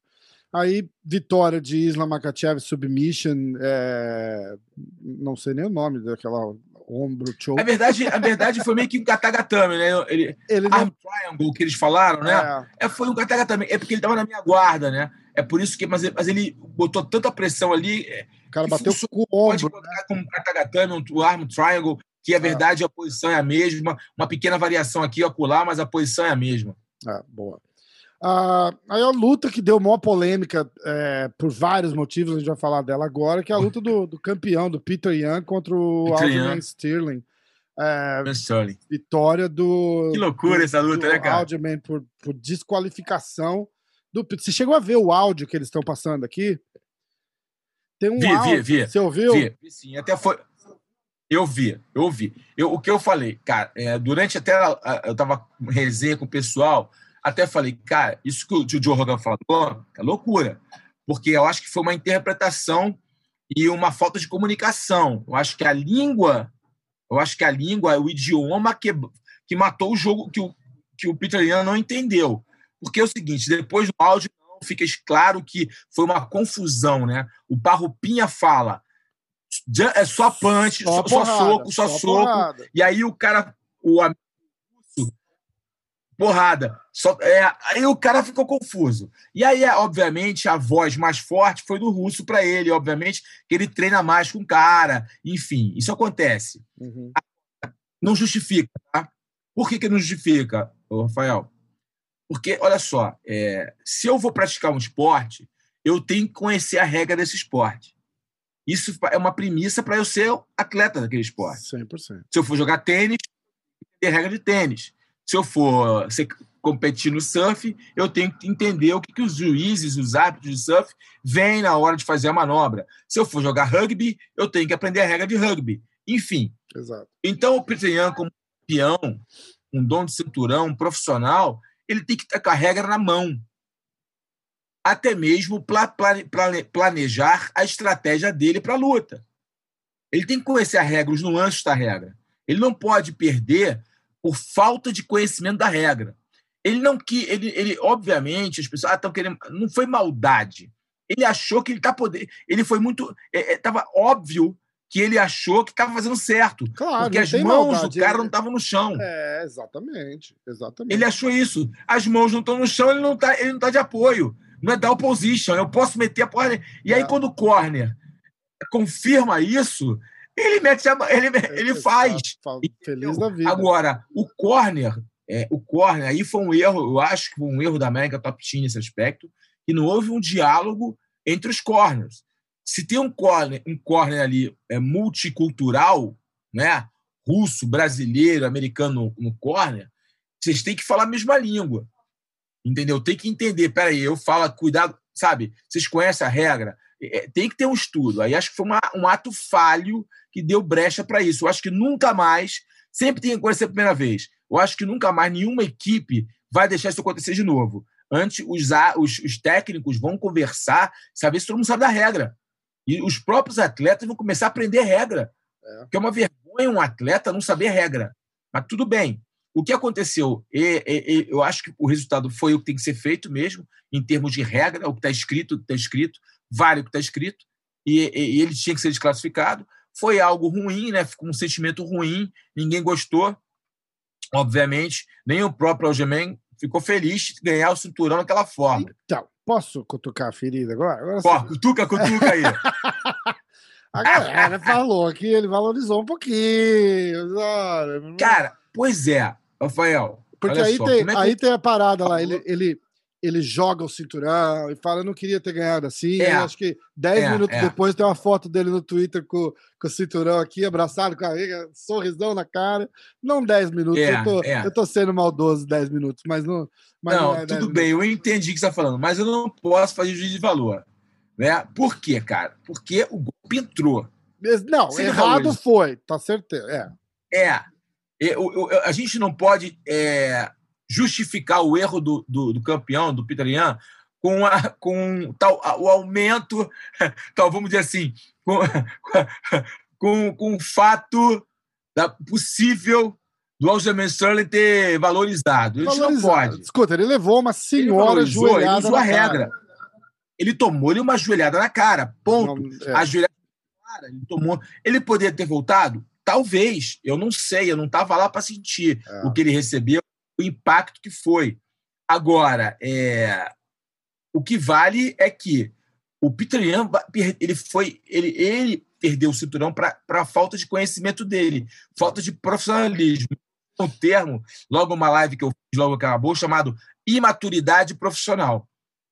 Aí, vitória de Isla Makachev, submission, é... não sei nem o nome daquela ombro, choke. A verdade, a verdade foi meio que um katagatame, né? Ele, ele arm não... triangle que eles falaram, né? É. é foi um katagatame. É porque ele tava na minha guarda, né? É por isso que. Mas, mas ele botou tanta pressão ali. É, o cara bateu com o ombro. Pode né? como um katagatame, um arm triangle, que a é. verdade a posição é a mesma. Uma pequena variação aqui e acolá, mas a posição é a mesma. Ah, boa. Ah, aí a luta que deu maior polêmica é, por vários motivos, a gente vai falar dela agora, que é a luta do, do campeão, do Peter Young contra o Aljamain Sterling. É. Vitória do. Que loucura do, essa luta, né, cara? Aljamain por, por desqualificação. Do, você chegou a ver o áudio que eles estão passando aqui? Tem um vi, áudio. Vi, vi. Você ouviu? Vi, vi sim. Até foi. Eu vi, eu ouvi. Eu, o que eu falei, cara, é, durante até. A, eu tava resenha com o pessoal até falei, cara, isso que o Joe Rogan falou é loucura, porque eu acho que foi uma interpretação e uma falta de comunicação. Eu acho que a língua, eu acho que a língua, o idioma que, que matou o jogo, que o, que o Peter Yan não entendeu. Porque é o seguinte, depois do áudio fica claro que foi uma confusão, né? O Parrupinha fala, é só punch, só, só, porrada, só soco, só, só soco. Porrada. E aí o cara, o amigo porrada. Só, é, aí o cara ficou confuso. E aí, é, obviamente, a voz mais forte foi do russo para ele, obviamente, que ele treina mais com o cara. Enfim, isso acontece. Uhum. Não justifica, tá? Por que, que não justifica, Rafael? Porque, olha só, é, se eu vou praticar um esporte, eu tenho que conhecer a regra desse esporte. Isso é uma premissa para eu ser atleta daquele esporte. 100%. Se eu for jogar tênis, tem regra de tênis se eu for ser, competir no surf, eu tenho que entender o que, que os juízes, os árbitros de surf, veem na hora de fazer a manobra. Se eu for jogar rugby, eu tenho que aprender a regra de rugby. Enfim. Exato. Então, o Peter Young, como campeão, um dom de cinturão, um profissional, ele tem que estar com a regra na mão. Até mesmo para planejar a estratégia dele para a luta. Ele tem que conhecer a regra, os nuances da regra. Ele não pode perder por falta de conhecimento da regra. Ele não que ele, ele obviamente as pessoas estão ah, querendo, não foi maldade. Ele achou que ele tá poder, ele foi muito, estava é, é, óbvio que ele achou que estava fazendo certo, claro, porque as mãos maldade, do cara não estavam no chão. É, exatamente, exatamente. Ele achou isso. As mãos não estão no chão, ele não tá, ele não tá de apoio. Não é dar opposition, eu posso meter a porra. E aí é. quando o corner confirma isso, ele mete a, ele, ele faz. Feliz da vida. Agora, o corner, é, o corner aí foi um erro, eu acho que foi um erro da América Top Team nesse aspecto, que não houve um diálogo entre os corners. Se tem um corner, um corner ali é, multicultural, né? russo, brasileiro, americano no, no corner, vocês têm que falar a mesma língua. Entendeu? Tem que entender. Peraí, eu falo, cuidado, sabe? Vocês conhecem a regra? É, tem que ter um estudo. Aí acho que foi uma, um ato falho que deu brecha para isso. Eu acho que nunca mais, sempre tem que acontecer a primeira vez. Eu acho que nunca mais nenhuma equipe vai deixar isso acontecer de novo. Antes, os, os, os técnicos vão conversar, saber se todo mundo sabe da regra. E os próprios atletas vão começar a aprender regra. É. Que é uma vergonha um atleta não saber regra. Mas tudo bem. O que aconteceu? E, e, e, eu acho que o resultado foi o que tem que ser feito mesmo, em termos de regra, o que está escrito, o que está escrito, vale o que está escrito, e, ele tinha que ser desclassificado. Foi algo ruim, né? Ficou um sentimento ruim, ninguém gostou, obviamente, nem o próprio Algemen ficou feliz de ganhar o cinturão daquela forma. Então, posso cutucar a ferida agora? agora Pô, cutuca, cutuca aí. a galera falou que ele valorizou um pouquinho. Cara, pois é, Rafael. Porque aí, só, tem, é que... aí tem a parada lá. Ele, ele, ele joga o cinturão e fala, eu não queria ter ganhado assim. É, acho que 10 é, minutos é. depois tem uma foto dele no Twitter com, com o cinturão aqui, abraçado com a sorrisão na cara. Não 10 minutos, é, eu, tô, é. eu tô sendo maldoso 10 minutos, mas não. Mas não, não é tudo bem, minutos. eu entendi o que você está falando, mas eu não posso fazer juízo de valor. Né? Por quê, cara? Porque o golpe entrou. Não, você errado foi, tá certeza. É. É. Eu, eu, a gente não pode justificar o erro do, do, do campeão, do Peter Ian, com, a, com tal, o aumento, tal, vamos dizer assim, com, com, com o fato da possível do Aljamain Sterling ter valorizado. Isso não pode. Escuta, ele levou uma senhora ele joelhada ele usou a regra. Cara. Ele tomou-lhe uma joelhada na cara. Ponto. Não, é. A joelhada na cara. Ele tomou. Ele poderia ter voltado? Talvez. Eu não sei. Eu não estava lá para sentir é. o que ele recebeu o impacto que foi. Agora, é, o que vale é que o Peter Yan, ele foi, ele, ele perdeu o cinturão para falta de conhecimento dele, falta de profissionalismo. Um termo, logo uma live que eu fiz, logo acabou, chamado imaturidade profissional.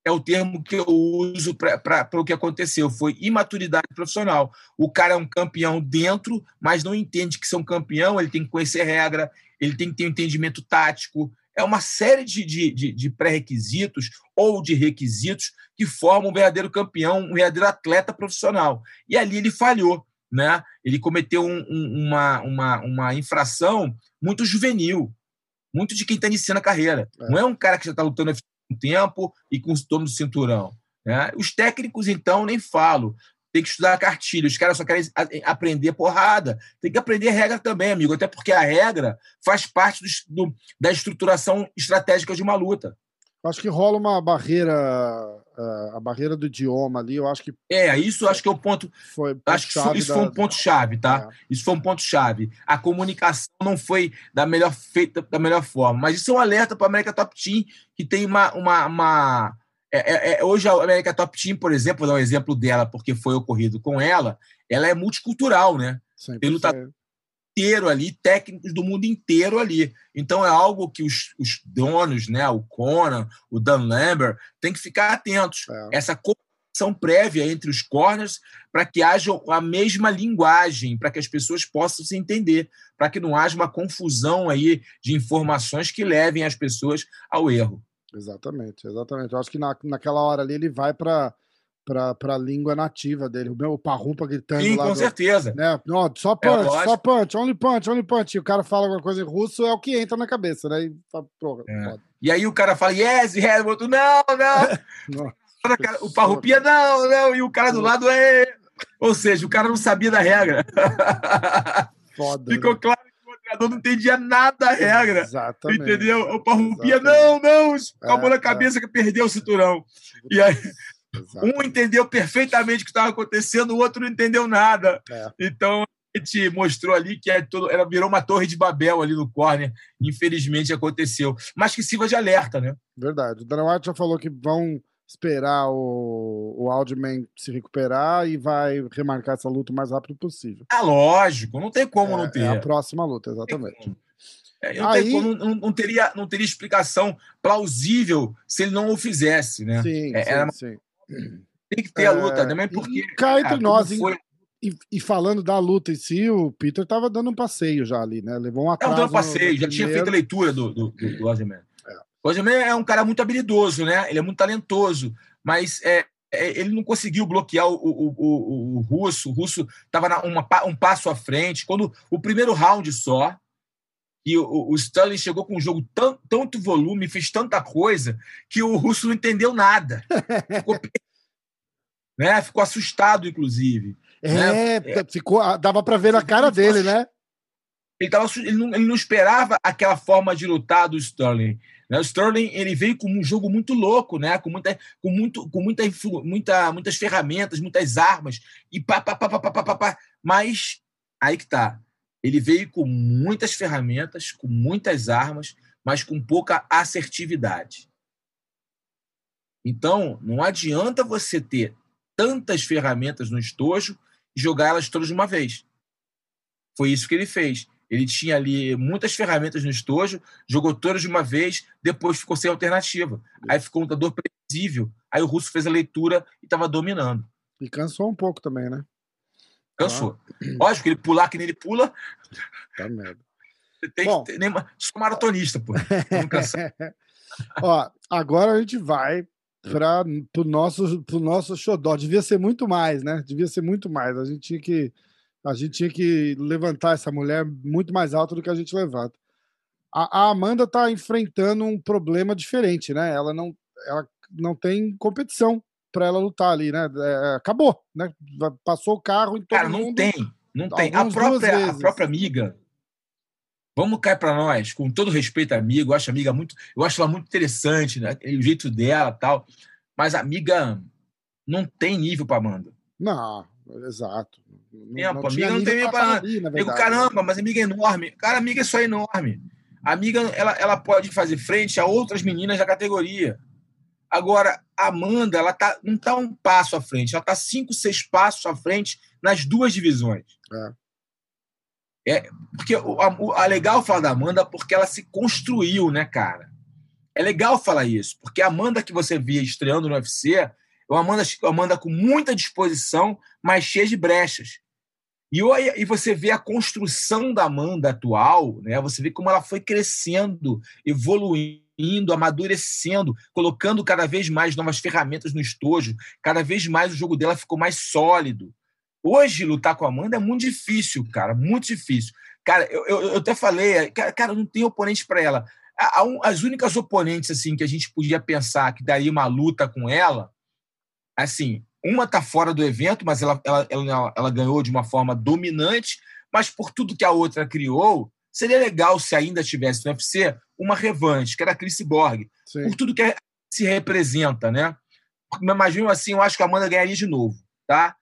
É o termo que eu uso para o que aconteceu. Foi imaturidade profissional. O cara é um campeão dentro, mas não entende que ser um campeão, ele tem que conhecer regra, ele tem que ter um entendimento tático. É uma série de, de, de, de pré-requisitos ou de requisitos que formam um verdadeiro campeão, um verdadeiro atleta profissional. E ali ele falhou. Né? Ele cometeu um, um, uma, uma, uma infração muito juvenil, muito de quem está iniciando a carreira. É. Não é um cara que já está lutando há um tempo e com o dono do cinturão. Né? Os técnicos, então, nem falo tem que estudar a cartilha. Os caras só querem aprender porrada. Tem que aprender regra também, amigo. Até porque a regra faz parte do, do, da estruturação estratégica de uma luta. Acho que rola uma barreira, a barreira do idioma ali. Eu acho que é isso. Acho que é o ponto. Foi acho que isso, isso foi um ponto chave, tá? É. Isso foi um ponto chave. A comunicação não foi da melhor feita da melhor forma, mas isso é um alerta para a América Top Team que tem uma, uma, uma é, é, é, hoje a América Top Team, por exemplo, vou dar um exemplo dela, porque foi ocorrido com ela, ela é multicultural, né? Tem lutador inteiro ali, técnicos do mundo inteiro ali. Então é algo que os, os donos, né, o Conan, o Dan Lambert, tem que ficar atentos. É. Essa comunicação prévia entre os corners para que haja a mesma linguagem, para que as pessoas possam se entender, para que não haja uma confusão aí de informações que levem as pessoas ao erro. Exatamente, exatamente. Eu acho que na, naquela hora ali ele vai para para a língua nativa dele. O meu parrumpa gritando Sim, com do, certeza. Né? Não, só é punch, é, só punch, only punch, only punch. E o cara fala alguma coisa em russo, é o que entra na cabeça, né? E, é. e aí o cara fala, yes, yes, o outro, não, não. o parrupia, não, não. E o cara do lado é. Ou seja, o cara não sabia da regra. Foda. Ficou né? claro treinador não entendia nada da regra. Exatamente. Entendeu? O Parrumpia, não, não, acabou é, na cabeça é. que perdeu o cinturão. E aí, Exatamente. um entendeu perfeitamente o que estava acontecendo, o outro não entendeu nada. É. Então, a gente mostrou ali que é tudo, era, virou uma torre de Babel ali no corner. Infelizmente aconteceu. Mas que sirva de alerta, né? Verdade. O Dana White já falou que vão esperar o, o Aldman se recuperar e vai remarcar essa luta o mais rápido possível. É lógico, não tem como é, não ter. É a próxima luta, exatamente. É, não, Aí... como, não, não, teria, não teria explicação plausível se ele não o fizesse, né? Sim, é, sim, era... sim. Tem que ter é, a luta também, porque. Cá entre ah, nós, foi... e, e, falando da luta em si, o Peter tava dando um passeio já ali, né? Levou um atraso. Tava dando passeio, já tinha feito a leitura do, do, do, do Ozzyman. É. É um cara muito habilidoso, né? Ele é muito talentoso, mas é, é, ele não conseguiu bloquear o, o, o, o russo. O russo estava um passo à frente. Quando o primeiro round só, e o, o Stanley chegou com um jogo tão, tanto volume, fez tanta coisa, que o russo não entendeu nada. Ficou, né? ficou assustado, inclusive. É, né? ficou, dava para ver na cara dele, né? Ele, tava, ele, não, ele não esperava aquela forma de lutar do Sterling. Né? O Sterling ele veio com um jogo muito louco, né? com, muita, com, muito, com muita, muita, muitas ferramentas, muitas armas, e pá, pá, pá, pá, pá, pá, pá, mas aí que tá. Ele veio com muitas ferramentas, com muitas armas, mas com pouca assertividade. Então, não adianta você ter tantas ferramentas no estojo e jogar elas todas de uma vez. Foi isso que ele fez. Ele tinha ali muitas ferramentas no estojo, jogou todas de uma vez, depois ficou sem alternativa. Aí ficou um lutador previsível. Aí o russo fez a leitura e estava dominando. E cansou um pouco também, né? Cansou. Ah. Lógico que ele pular que nem ele pula. Tá merda. Tem Bom, que nem sou maratonista, pô. Ó, agora a gente vai para o nosso, pro nosso xodó. Devia ser muito mais, né? Devia ser muito mais. A gente tinha que a gente tinha que levantar essa mulher muito mais alta do que a gente levanta. A, a Amanda está enfrentando um problema diferente, né? Ela não, ela não tem competição para ela lutar ali, né? É, acabou, né? Passou o carro em todo Cara, não mundo, tem, não tem. A própria, a própria amiga, vamos cair para nós, com todo respeito à amiga, eu acho amiga muito, eu acho ela muito interessante, né? O jeito dela, tal. Mas a amiga não tem nível para Amanda. Não, exato. Não, não amiga não tem nem para. Digo, caramba, mas amiga é enorme. Cara, amiga é só enorme. A amiga ela, ela pode fazer frente a outras meninas da categoria. Agora, a Amanda, ela tá, não está um passo à frente, ela está cinco, seis passos à frente nas duas divisões. É. é porque o, a, a legal falar da Amanda porque ela se construiu, né, cara? É legal falar isso, porque a Amanda que você via estreando no UFC é uma Amanda, uma Amanda com muita disposição, mas cheia de brechas. E, e você vê a construção da Amanda atual, né? Você vê como ela foi crescendo, evoluindo, amadurecendo, colocando cada vez mais novas ferramentas no estojo, cada vez mais o jogo dela ficou mais sólido. Hoje, lutar com a Amanda é muito difícil, cara, muito difícil. Cara, eu, eu, eu até falei, cara, cara, não tem oponente para ela. As únicas oponentes assim que a gente podia pensar que daria uma luta com ela, assim, uma está fora do evento, mas ela, ela, ela, ela, ganhou de uma forma dominante, mas por tudo que a outra criou, seria legal se ainda tivesse no UFC uma revanche, que era a Chris Borg, Sim. por tudo que se representa, né? Mas mesmo assim, eu acho que a Amanda ganharia de novo, tá?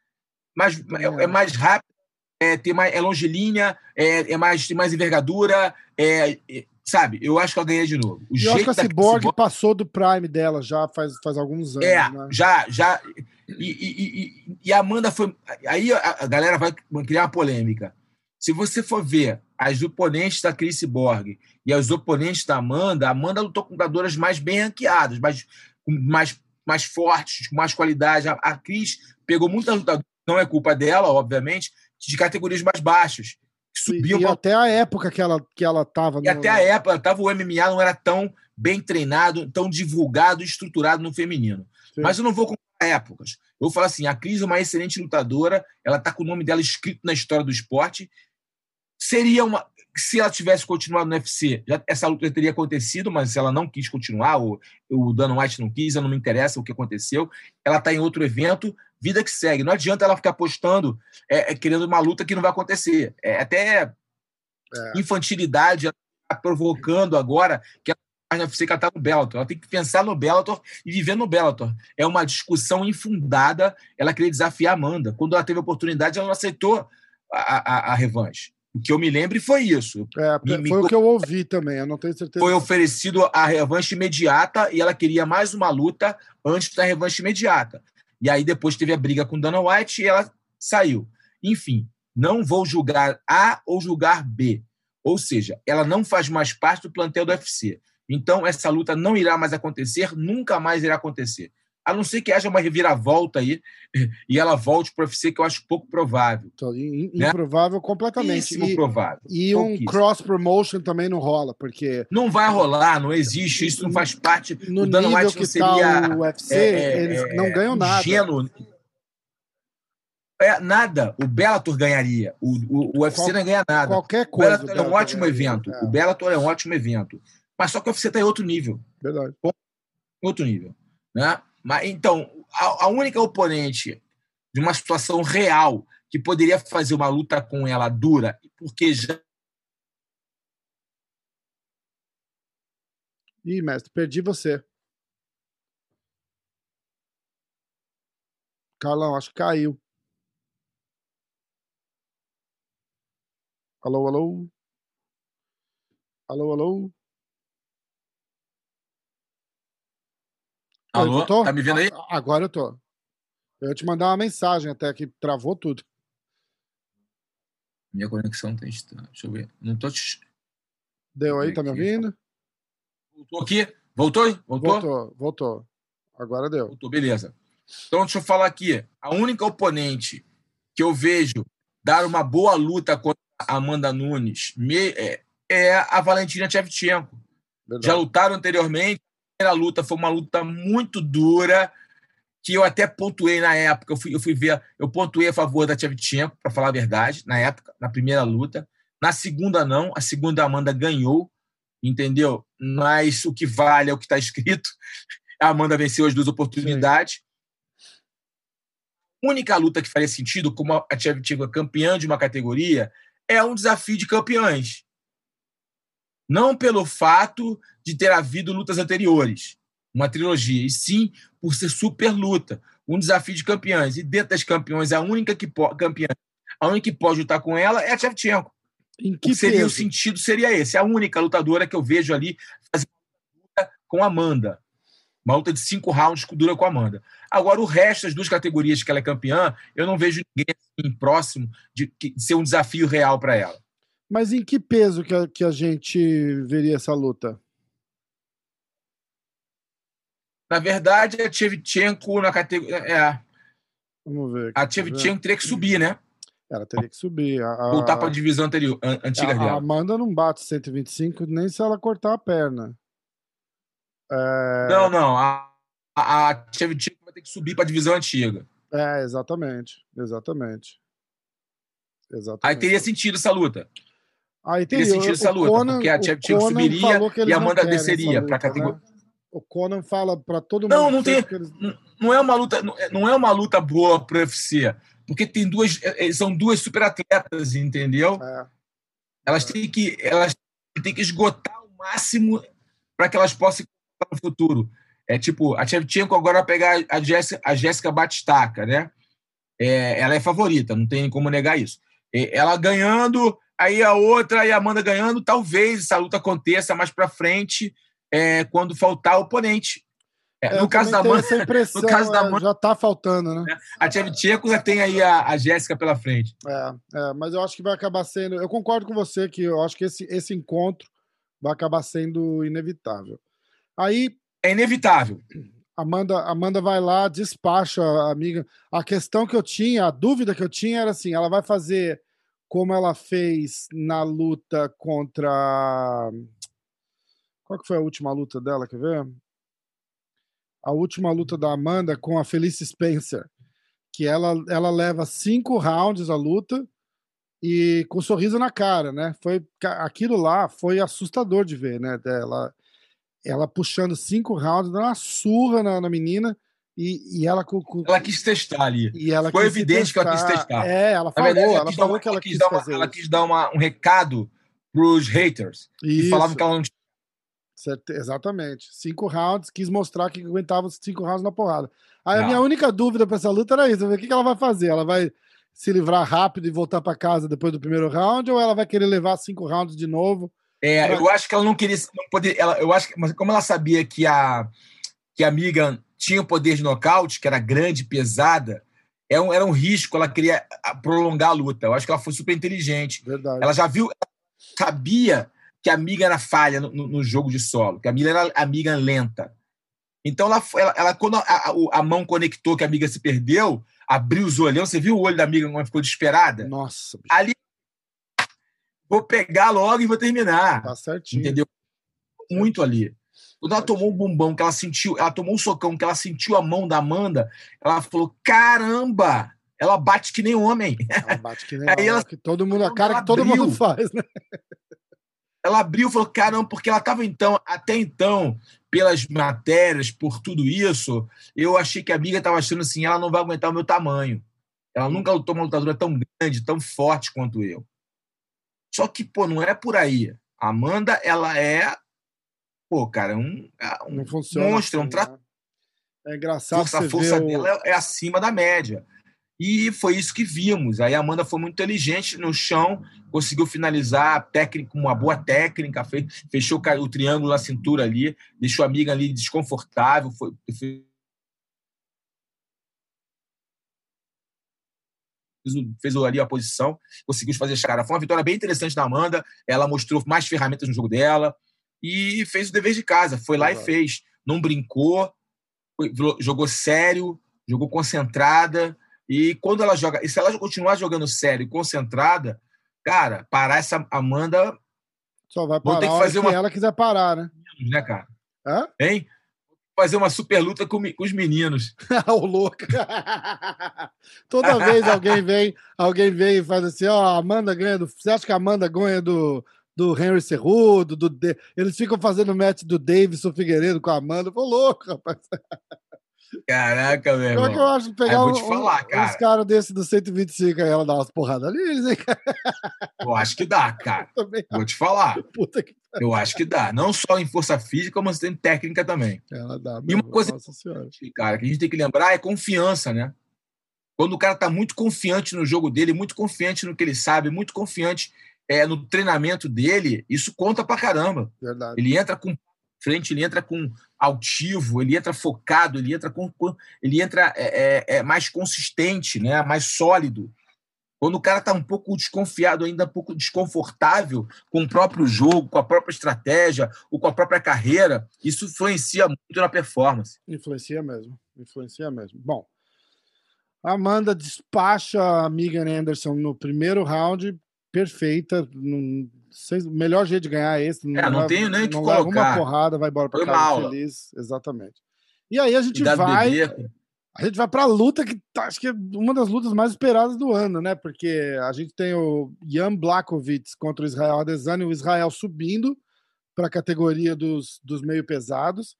Mas é, é mais rápido, é, tem mais, é longilínea, é, é mais, tem mais envergadura, é, é sabe? Eu acho que ela ganha de novo. O eu acho que a Cyborg, Cyborg passou do Prime dela já faz, faz alguns anos. É, né? já, já. E, e, e, a Amanda foi. Aí a galera vai criar uma polêmica. Se você for ver as oponentes da Chris Borg e as oponentes da Amanda, a Amanda lutou com lutadoras mais bem ranqueadas, mais, mais, mais fortes, com mais qualidade. A, a Cris pegou muitas lutadoras, não é culpa dela, obviamente, de categorias mais baixas subiu. E, e até a época que ela que ela estava. E até a época, tava, o MMA não era tão bem treinado, tão divulgado e estruturado no feminino. Sim. Mas eu não vou comparar épocas. Eu vou falar assim: a Cris é uma excelente lutadora, ela está com o nome dela escrito na história do esporte. Seria uma. Se ela tivesse continuado no UFC, já, essa luta teria acontecido, mas ela não quis continuar, ou o Dana White não quis, não me interessa o que aconteceu. Ela está em outro evento, vida que segue. Não adianta ela ficar apostando, é, é, querendo uma luta que não vai acontecer. É até é. infantilidade tá provocando agora que ela na UFC que ela está no Bellator. Ela tem que pensar no Bellator e viver no Bellator. É uma discussão infundada ela querer desafiar a Amanda. Quando ela teve a oportunidade, ela não aceitou a, a, a revanche. O que eu me lembro foi isso. É, foi me... o que eu ouvi também, eu não tenho certeza. Foi oferecido a revanche imediata e ela queria mais uma luta antes da revanche imediata. E aí depois teve a briga com Dana White e ela saiu. Enfim, não vou julgar A ou julgar B. Ou seja, ela não faz mais parte do plantel do UFC. Então, essa luta não irá mais acontecer, nunca mais irá acontecer. A não ser que haja uma reviravolta aí e ela volte para o UFC, que eu acho pouco provável. Né? Improvável completamente. E, provável. E um cross promotion também não rola, porque. Não vai rolar, não existe, isso não faz parte. No o Dana nível White que seria, tá o UFC, é, é, eles é, não ganham nada. Ingênuo. É, nada. O Bellator ganharia. O, o, o UFC Qual, não ganha nada. Qualquer coisa. O Bellator é um ótimo ganharia. evento. É. O Bellator é um ótimo evento. Mas só que o UFC está em outro nível. Verdade. Outro nível. Né? Mas, então, a, a única oponente de uma situação real que poderia fazer uma luta com ela dura, porque já. Ih, mestre, perdi você. Carlão, acho que caiu. Alô, alô? Alô, alô? Alô? Tá me vendo aí? Agora eu tô. Eu ia te mandar uma mensagem até que travou tudo. Minha conexão tem. Deixa eu ver. Não tô te. Deu aí, tá me ouvindo? Voltou aqui? Voltou? Voltou? Voltou, voltou. Agora deu. Voltou, beleza. Então, deixa eu falar aqui. A única oponente que eu vejo dar uma boa luta contra a Amanda Nunes é, é a Valentina Shevchenko. Já lutaram anteriormente, primeira luta foi uma luta muito dura, que eu até pontuei na época. Eu fui, eu fui ver, eu pontuei a favor da Tchevchenko, para falar a verdade, na época, na primeira luta. Na segunda, não. A segunda, a Amanda ganhou, entendeu? Mas o que vale é o que está escrito. A Amanda venceu as duas oportunidades. A única luta que faria sentido, como a Tchevchenko é campeã de uma categoria, é um desafio de campeões. Não pelo fato de ter havido lutas anteriores, uma trilogia, e sim por ser super luta, um desafio de campeões. E dentro das campeões, a única que pode, campeã, a única que pode lutar com ela é a Shevchenko. Em que o seria peso? o sentido seria esse? A única lutadora que eu vejo ali fazendo luta com a Amanda. Uma luta de cinco rounds que dura com a Amanda. Agora, o resto das duas categorias que ela é campeã, eu não vejo ninguém assim, próximo de, de ser um desafio real para ela. Mas em que peso que a, que a gente veria essa luta? Na verdade, a Tchevchenko na categoria. É, Vamos ver. A Tchevchenko teria que subir, né? Ela teria que subir. A, Voltar para a divisão anterior, antiga a, dela. A Amanda não bate 125 nem se ela cortar a perna. É... Não, não. A, a, a Tchevchenko vai ter que subir para a divisão antiga. É, exatamente. Exatamente. Exatamente. Aí teria sentido essa luta. Aí teria, teria sentido essa luta, Conan, porque a Tchevchenko subiria e a Amanda desceria para a categoria. Né? o Conan fala para todo mundo. Não, não tem. Eles... Não é uma luta, não é uma luta boa para o UFC, porque tem duas, é, é, são duas super atletas, entendeu? É. Elas têm que, elas têm que esgotar o máximo para que elas possam no futuro. É tipo, a Shevchenko agora vai pegar a Jéssica, a Jéssica Batistaca, né? É, ela é favorita, não tem como negar isso. Ela ganhando, aí a outra e a Amanda ganhando, talvez essa luta aconteça mais para frente é, quando faltar oponente. É, no, caso da Amanda, no caso da Amanda, já está faltando, né? É, a Tchevchenko já tem aí a, a Jéssica pela frente. É, é, mas eu acho que vai acabar sendo. Eu concordo com você que eu acho que esse, esse encontro vai acabar sendo inevitável. Aí. É inevitável. Amanda, Amanda vai lá, despacha a amiga. A questão que eu tinha, a dúvida que eu tinha era assim: ela vai fazer como ela fez na luta contra qual que foi a última luta dela, quer ver? A última luta da Amanda com a Felice Spencer, que ela, ela leva cinco rounds a luta e com um sorriso na cara, né? Foi aquilo lá foi assustador de ver, né? Ela, ela puxando cinco rounds, dando uma surra na, na menina. E, e ela, com, ela quis testar ali. E ela Foi evidente que ela quis testar. É, ela falou, verdade, ela, ela falou uma, que ela, ela quis, dar uma, Ela quis dar uma, um recado pros haters. Isso. Que falavam que ela não tinha Certo, exatamente. Cinco rounds, quis mostrar que aguentava os cinco rounds na porrada. Aí a minha única dúvida para essa luta era isso: o que, que ela vai fazer? Ela vai se livrar rápido e voltar para casa depois do primeiro round, ou ela vai querer levar cinco rounds de novo? É, eu acho que ela não queria. Não poder, ela, eu acho que, mas como ela sabia que a, que a Megan tinha o poder de nocaute, que era grande, pesada, era é um, era um risco, ela queria prolongar a luta. Eu acho que ela foi super inteligente. Verdade. Ela já viu, sabia que a Miga era falha no, no, jogo de solo, que a Miga era amiga lenta. Então, ela, ela, ela quando a, a, a, mão conectou que a amiga se perdeu, abriu os olhos. Você viu o olho da amiga quando ficou desesperada? Nossa. Bicho. Ali, vou pegar logo e vou terminar. Tá certinho. Entendeu? Muito ali. Quando ela tomou um bumbão, que ela sentiu, ela tomou um socão, que ela sentiu a mão da Amanda, ela falou: caramba! Ela bate que nem homem. Ela bate que nem Aí ela, que todo mundo, a cara que todo abriu, mundo faz, né? Ela abriu e falou: caramba, porque ela estava então, até então, pelas matérias, por tudo isso, eu achei que a amiga estava achando assim: ela não vai aguentar o meu tamanho. Ela nunca lutou uma lutadora tão grande, tão forte quanto eu. Só que, pô, não é por aí. A Amanda, ela é pô, cara, é um, é um não funciona monstro, assim, é um tra... né? É engraçado. Força, a força dela é acima da média. E foi isso que vimos. Aí a Amanda foi muito inteligente no chão, conseguiu finalizar técnico, uma boa técnica, fez, fechou o triângulo na cintura ali, deixou a amiga ali desconfortável. Foi, fez ali a posição, conseguiu fazer a cara. Foi uma vitória bem interessante da Amanda. Ela mostrou mais ferramentas no jogo dela e fez o dever de casa. Foi lá e fez. Não brincou, jogou sério, jogou concentrada. E quando ela joga, e se ela continuar jogando sério e concentrada, cara, parar essa Amanda. Só vai parar ter que fazer uma... ela quiser parar, né? Né, cara? Hã? Hein? Fazer uma super luta com, com os meninos. o louco. Toda vez alguém vem, alguém vem e faz assim, ó, oh, Amanda ganha do. Você acha que a Amanda ganha do, do Henry Cerrudo, do de... eles ficam fazendo match do Davidson Figueiredo com a Amanda. Tô louco, rapaz. Caraca, meu irmão. Como é que eu acho pegar um, falar, cara. uns caras desse do 125 aí, ela dá umas porradas ali, hein, cara? Eu acho que dá, cara. Vou te falar. Que... Eu acho que dá. Não só em força física, mas em técnica também. Ela dá. E uma coisa, cara, que a gente tem que lembrar é confiança, né? Quando o cara tá muito confiante no jogo dele, muito confiante no que ele sabe, muito confiante é, no treinamento dele, isso conta pra caramba. Verdade. Ele entra com frente, ele entra com altivo, ele entra focado, ele entra com, ele entra é, é, é mais consistente, né? mais sólido. Quando o cara está um pouco desconfiado, ainda um pouco desconfortável com o próprio jogo, com a própria estratégia, ou com a própria carreira, isso influencia muito na performance. Influencia mesmo, influencia mesmo. Bom, Amanda despacha a Megan Anderson no primeiro round perfeita. Não, o melhor jeito de ganhar é esse. Não, é, não tenho nem que colocar. uma porrada, vai embora para casa feliz. Exatamente. E aí a gente vai. A gente vai para a luta que tá, acho que é uma das lutas mais esperadas do ano, né? Porque a gente tem o Jan Blakovic contra o Israel Adesanya, o Israel subindo para a categoria dos, dos meio pesados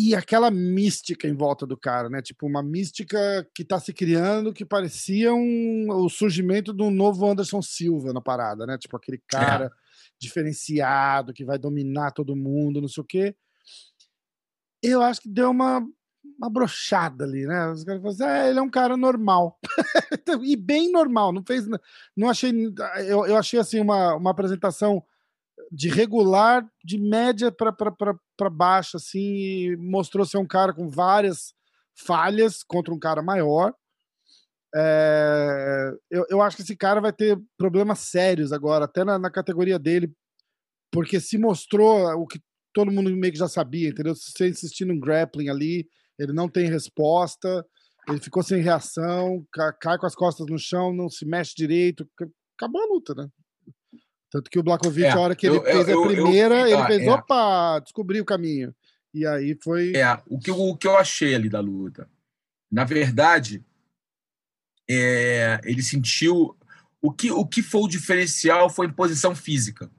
e aquela mística em volta do cara, né? Tipo, uma mística que tá se criando que parecia um, o surgimento de um novo Anderson Silva na parada, né? Tipo, aquele cara é. diferenciado que vai dominar todo mundo, não sei o quê. Eu acho que deu uma, uma brochada ali, né? Os caras falaram assim, é, ele é um cara normal. e bem normal, não fez. Não achei. Eu, eu achei assim uma, uma apresentação de regular, de média para baixo, assim, mostrou ser um cara com várias falhas contra um cara maior. É, eu, eu acho que esse cara vai ter problemas sérios agora, até na, na, categoria dele, porque se mostrou o que todo mundo meio que já sabia, entendeu? Se você insistir no grappling ali, ele não tem resposta, ele ficou sem reação, cai com as costas no chão, não se mexe direito, acabou a luta, né? Tanto que o Blakovic, é, a hora que ele eu, fez eu, a primeira, eu, ele fez, é. opa, descobriu o caminho. E aí foi. É, o que, o que eu achei ali da luta. Na verdade, é, ele sentiu. O que, o que foi o diferencial foi em posição física.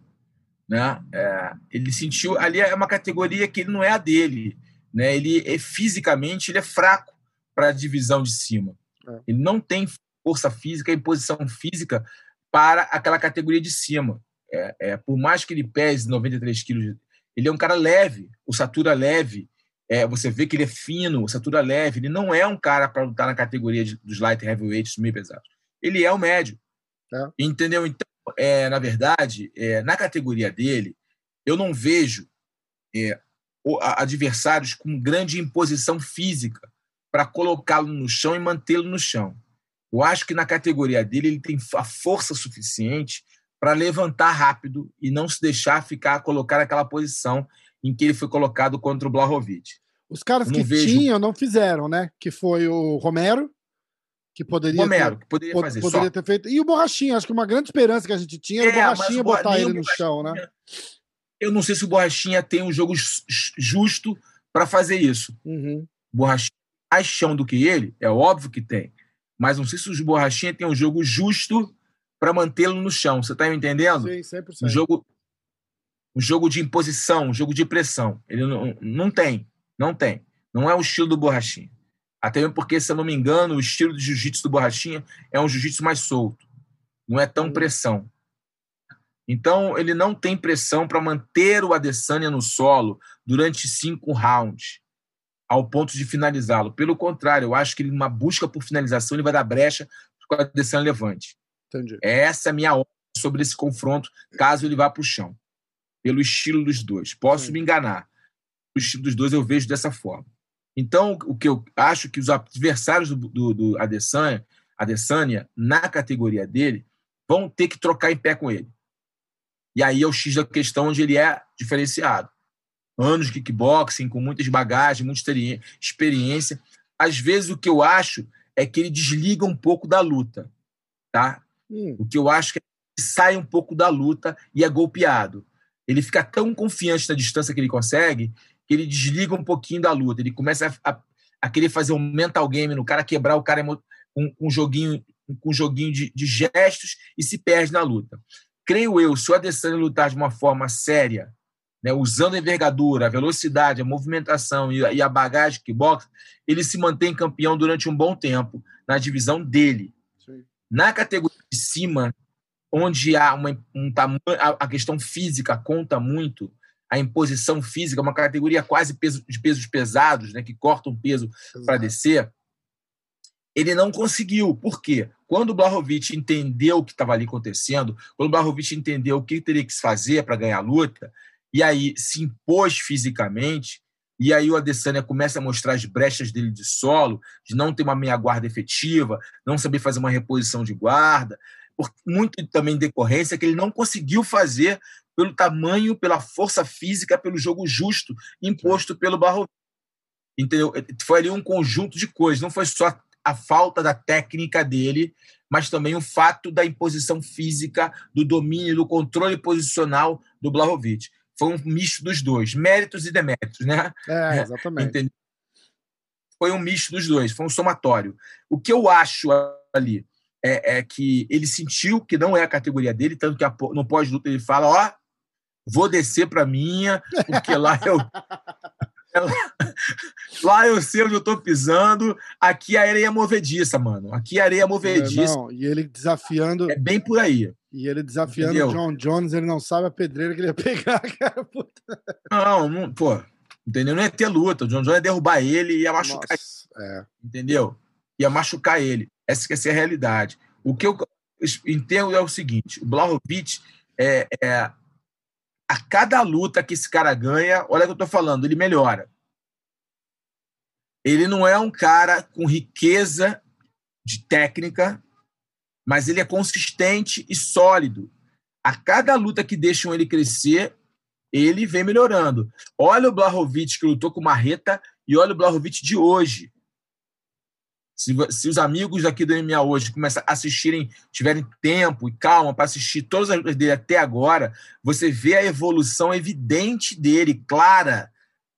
Né? É, ele sentiu. Ali é uma categoria que ele não é a dele. Né? Ele é fisicamente ele é fraco para a divisão de cima. É. Ele não tem força física e posição física para aquela categoria de cima. É, é, por mais que ele pese 93 quilos, ele é um cara leve, o Satura leve. É, você vê que ele é fino, o Satura leve. Ele não é um cara para lutar na categoria de, dos light heavyweights meio pesados. Ele é o médio. É. Entendeu? Então, é, na verdade, é, na categoria dele, eu não vejo adversários com grande imposição física para colocá-lo no chão e mantê-lo no chão. Eu acho que na categoria dele ele tem a força suficiente para levantar rápido e não se deixar ficar colocar naquela posição em que ele foi colocado contra o Blahovic. Os caras que vejo... tinham não fizeram, né? Que foi o Romero, que poderia, Romero, ter, que poderia, fazer, poderia ter feito. E o Borrachinha, acho que uma grande esperança que a gente tinha era é, o Borrachinha botar ele no chão, né? Eu não sei se o Borrachinha tem um jogo justo para fazer isso. Uhum. Borrachinha mais chão do que ele, é óbvio que tem. Mas não sei se o Borrachinha tem um jogo justo para mantê-lo no chão. Você está me entendendo? Sim, 100%. Um jogo, um jogo de imposição, um jogo de pressão. Ele não, não tem. Não tem. Não é o estilo do Borrachinha. Até mesmo porque, se eu não me engano, o estilo de jiu-jitsu do Borrachinha é um jiu-jitsu mais solto. Não é tão uhum. pressão. Então, ele não tem pressão para manter o Adesanya no solo durante cinco rounds, ao ponto de finalizá-lo. Pelo contrário, eu acho que ele, numa busca por finalização, ele vai dar brecha para o Adesanya levante. Entendi. Essa é a minha opinião sobre esse confronto, caso ele vá para o chão. Pelo estilo dos dois. Posso Sim. me enganar. O estilo dos dois eu vejo dessa forma. Então, o que eu acho que os adversários do, do, do Adesanya, Adesanya, na categoria dele, vão ter que trocar em pé com ele. E aí é o X da questão onde ele é diferenciado. Anos de kickboxing, com muitas bagagens, muita experiência. Às vezes o que eu acho é que ele desliga um pouco da luta. Tá? Hum. O que eu acho que ele sai um pouco da luta e é golpeado. Ele fica tão confiante na distância que ele consegue que ele desliga um pouquinho da luta. Ele começa a, a, a querer fazer um mental game no cara, quebrar o cara com, um joguinho, com um joguinho de, de gestos e se perde na luta creio eu, se o Adesanya lutar de uma forma séria, né, usando a envergadura, a velocidade, a movimentação e a, e a bagagem que boxe, ele se mantém campeão durante um bom tempo na divisão dele. Sim. Na categoria de cima, onde há uma, um tamanho, a, a, questão física conta muito, a imposição física, uma categoria quase peso, de pesos pesados, né, que cortam peso para descer, ele não conseguiu. Por quê? Quando o Blahovic entendeu o que estava ali acontecendo, quando o Blahovic entendeu o que teria que fazer para ganhar a luta, e aí se impôs fisicamente, e aí o Adesanya começa a mostrar as brechas dele de solo, de não ter uma meia guarda efetiva, não saber fazer uma reposição de guarda, por muito também decorrência que ele não conseguiu fazer pelo tamanho, pela força física, pelo jogo justo imposto pelo Blahovic. Entendeu? Foi ali um conjunto de coisas, não foi só a falta da técnica dele, mas também o fato da imposição física, do domínio, do controle posicional do Blahovic. Foi um misto dos dois, méritos e deméritos, né? É, exatamente. Entendeu? Foi um misto dos dois, foi um somatório. O que eu acho ali é, é que ele sentiu que não é a categoria dele, tanto que no pós-luta ele fala: Ó, vou descer para minha, porque lá eu. Lá eu sei onde eu tô pisando. Aqui a areia é movediça, mano. Aqui a areia é movediça. Não, e ele desafiando. É bem por aí. E ele desafiando o John Jones, ele não sabe a pedreira que ele ia pegar, cara. Puta. Não, não, pô. Entendeu? Não ia ter luta. O John Jones ia derrubar ele e ia machucar Nossa, é. Entendeu? Ia machucar ele. Essa que é a realidade. O que eu entendo é o seguinte: o Blahovic é, é a cada luta que esse cara ganha, olha o que eu tô falando, ele melhora. Ele não é um cara com riqueza de técnica, mas ele é consistente e sólido. A cada luta que deixam ele crescer, ele vem melhorando. Olha o Blahovic que lutou com Marreta e olha o Blahovic de hoje. Se, se os amigos aqui do MMA hoje começam a assistirem, tiverem tempo e calma para assistir todas as dele até agora, você vê a evolução evidente dele, clara,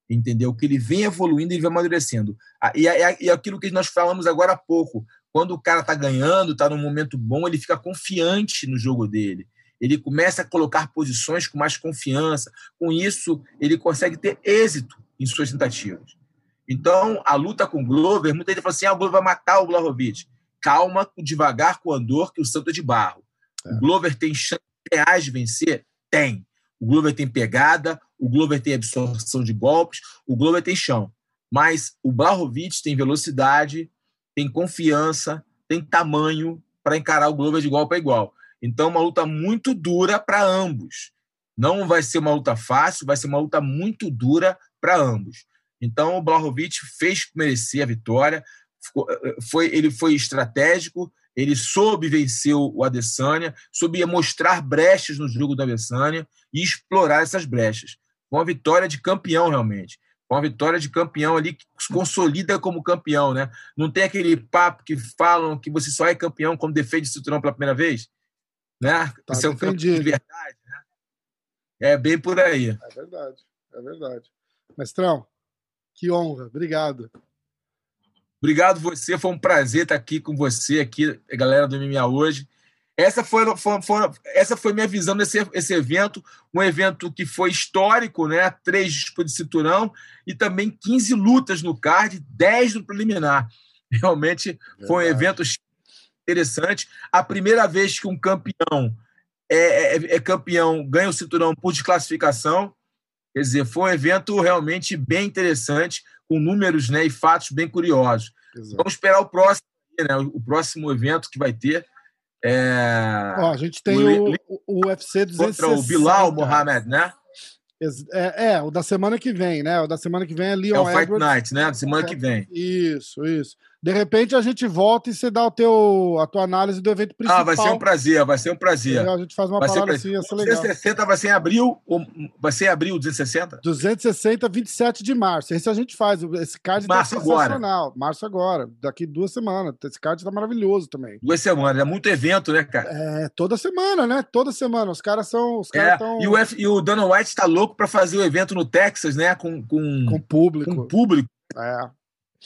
entendeu? Que ele vem evoluindo e vem amadurecendo. E aquilo que nós falamos agora há pouco, quando o cara está ganhando, está num momento bom, ele fica confiante no jogo dele. Ele começa a colocar posições com mais confiança. Com isso, ele consegue ter êxito em suas tentativas. Então, a luta com o Glover, muita gente fala assim: ah, o Glover vai matar o Blahovic. Calma, devagar com o andor, que o santo é de barro. É. O Glover tem chances reais de vencer? Tem. O Glover tem pegada, o Glover tem absorção de golpes, o Glover tem chão. Mas o Blahovic tem velocidade, tem confiança, tem tamanho para encarar o Glover de igual para igual. Então, uma luta muito dura para ambos. Não vai ser uma luta fácil, vai ser uma luta muito dura para ambos. Então, o Blahovic fez merecer a vitória. Eh, foi, ele foi estratégico, ele soube vencer o Adesanya, soube mostrar brechas no jogo do Adesanya e explorar essas brechas. Foi uma vitória de campeão, realmente. uma vitória de campeão ali que se consolida como campeão, né? Não tem aquele papo que falam que você só é campeão quando defende o cinturão pela primeira vez, né? Tá você é um campeão de verdade, né? É bem por aí. É verdade, é verdade. Mestrão, que honra, obrigado. Obrigado você, foi um prazer estar aqui com você, aqui, galera do MMA hoje. Essa foi, foi, foi, essa foi minha visão desse esse evento, um evento que foi histórico, né? Três disputas de cinturão e também 15 lutas no card, 10 no preliminar. Realmente Verdade. foi um evento interessante. A primeira vez que um campeão é, é, é, campeão, ganha o cinturão por desclassificação. Quer dizer, foi um evento realmente bem interessante, com números né, e fatos bem curiosos. Exato. Vamos esperar o próximo, né, o próximo evento que vai ter. É... Ó, a gente tem o, o, o UFC 260. Contra o Bilal Mohamed, né? É, é, o da semana que vem, né? O da semana que vem é Leon É o Fight Edwards. Night, né? Da semana que vem. Isso, isso. De repente a gente volta e você dá o teu, a tua análise do evento principal. Ah, vai ser um prazer, vai ser um prazer. A gente faz uma vai parada assim, ia ser legal. 260 vai ser em abril, vai ser em abril 260? 260, 27 de março. Esse a gente faz. Esse card março tá sensacional. Agora. Março agora, daqui duas semanas. Esse card tá maravilhoso também. Duas semanas, é muito evento, né, cara? É, toda semana, né? Toda semana. Os caras são. Os caras é, tão... e, o F, e o Dana White tá louco para fazer o evento no Texas, né? Com, com, com público. Com público. É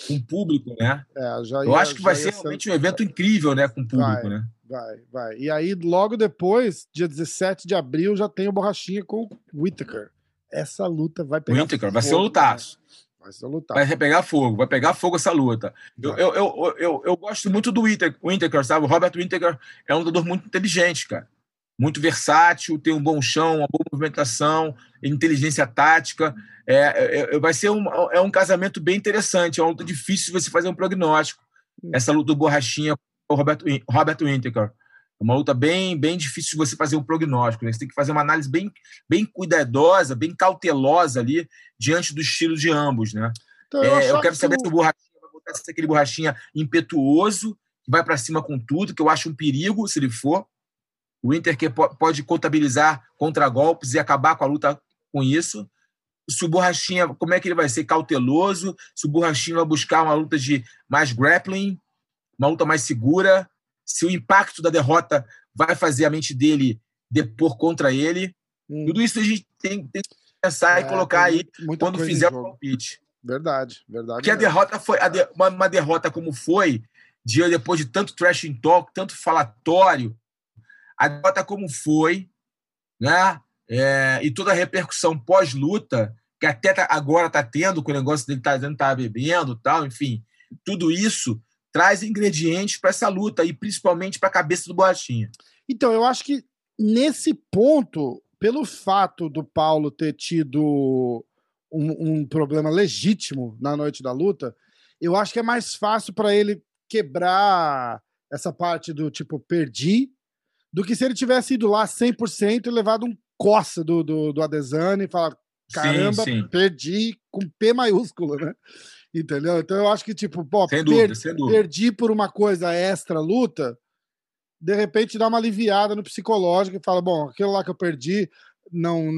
com público, né? É, ia, Eu acho que vai ser realmente ser... um evento incrível, né? Com público, vai, né? Vai, vai. E aí, logo depois, dia 17 de abril, já tem o Borrachinha com o Whittaker. Essa luta vai pegar. Whittaker, vai ser um lutaço. Né? Vai ser lutar. Vai pegar fogo, vai pegar fogo essa luta. Eu, eu, eu, eu, eu, gosto muito do Whittaker, sabe? O Robert Whittaker é um lutador muito inteligente, cara muito versátil, tem um bom chão, uma boa movimentação, inteligência tática. É, é, é, vai ser um, é um casamento bem interessante, é uma luta difícil você fazer um prognóstico. Hum. Essa luta do Borrachinha com o Roberto, Roberto Whittaker. É uma luta bem, bem difícil de você fazer um prognóstico. Né? Você tem que fazer uma análise bem, bem cuidadosa, bem cautelosa ali, diante do estilo de ambos. Né? Então, eu, é, eu quero saber se o Borrachinha vai voltar a ser aquele Borrachinha impetuoso, que vai para cima com tudo, que eu acho um perigo se ele for. O Inter que pode contabilizar contra-golpes e acabar com a luta com isso. Se o Borrachinha, como é que ele vai ser cauteloso? Se o Borrachinha vai buscar uma luta de mais grappling, uma luta mais segura? Se o impacto da derrota vai fazer a mente dele depor contra ele? Hum. Tudo isso a gente tem, tem que pensar é, e colocar aí quando fizer o palpite. Verdade, verdade. Porque a derrota foi de, uma, uma, derrota como foi, dia depois de tanto trash talk, tanto falatório, a derrota como foi, né? É, e toda a repercussão pós-luta, que até tá, agora está tendo, com o negócio dele tá dizendo tá bebendo tal, enfim, tudo isso traz ingredientes para essa luta e principalmente para a cabeça do Borrachinha. Então, eu acho que nesse ponto, pelo fato do Paulo ter tido um, um problema legítimo na noite da luta, eu acho que é mais fácil para ele quebrar essa parte do tipo, perdi, do que se ele tivesse ido lá 100% e levado um coça do, do, do Adesanya e falar: caramba, sim, sim. perdi com P maiúsculo, né? Entendeu? Então eu acho que, tipo, pô, sem dúvida, per sem dúvida. perdi por uma coisa extra luta, de repente dá uma aliviada no psicológico e fala: bom, aquilo lá que eu perdi não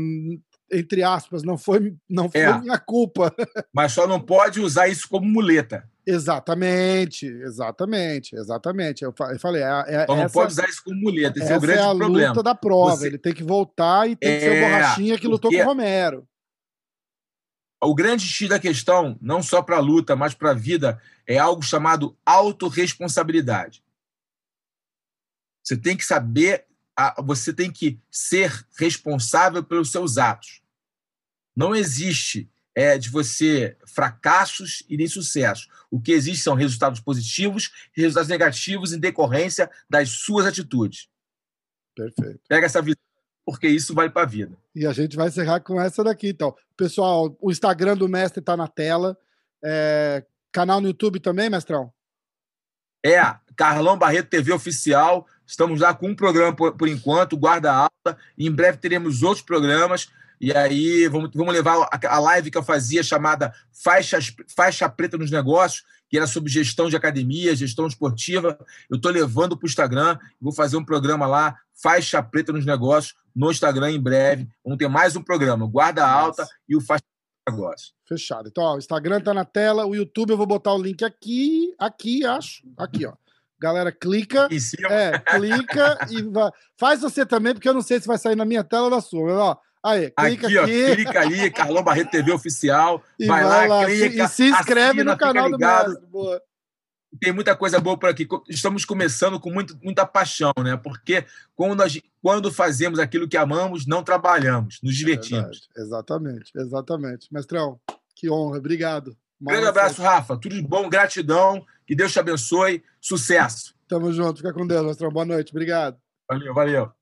entre aspas, não foi, não foi é, minha culpa. Mas só não pode usar isso como muleta. Exatamente, exatamente, exatamente. Eu falei, é, é só não pode usar isso como muleta, esse é o grande é a problema. luta da prova, Você... ele tem que voltar e tem que ser o é, Borrachinha que lutou com o Romero. O grande X da questão, não só para a luta, mas para a vida, é algo chamado autorresponsabilidade. Você tem que saber você tem que ser responsável pelos seus atos. Não existe é, de você fracassos e nem sucessos. O que existe são resultados positivos e resultados negativos em decorrência das suas atitudes. Perfeito. Pega essa visão, porque isso vale para a vida. E a gente vai encerrar com essa daqui, então. Pessoal, o Instagram do mestre está na tela. É... Canal no YouTube também, mestrão? É, Carlão Barreto TV Oficial. Estamos lá com um programa por, por enquanto, Guarda Alta. Em breve teremos outros programas. E aí vamos, vamos levar a, a live que eu fazia chamada Faixa, Faixa Preta nos Negócios, que era sobre gestão de academia, gestão esportiva. Eu estou levando para o Instagram. Vou fazer um programa lá, Faixa Preta nos Negócios, no Instagram em breve. Vamos ter mais um programa, Guarda Alta Nossa. e o Faixa negócio. Fechado. Então, ó, o Instagram tá na tela, o YouTube eu vou botar o link aqui, aqui, acho. Aqui, ó. Galera, clica. É, clica e vai. Faz você também, porque eu não sei se vai sair na minha tela ou na sua. Mas, ó, aí, clica aqui. aqui. Ó, clica ali, Carlão Barreto TV Oficial. vai, vai, lá, clica. E se inscreve assina, no canal do Mestre. Boa. Tem muita coisa boa por aqui. Estamos começando com muito, muita paixão, né? Porque quando, nós, quando fazemos aquilo que amamos, não trabalhamos, nos divertimos. É exatamente, exatamente. Mestrão, que honra. Obrigado. Grande abraço, Rafa. Tudo de bom, gratidão. Que Deus te abençoe. Sucesso. Tamo junto. Fica com Deus, Mestrão. Boa noite. Obrigado. Valeu, valeu.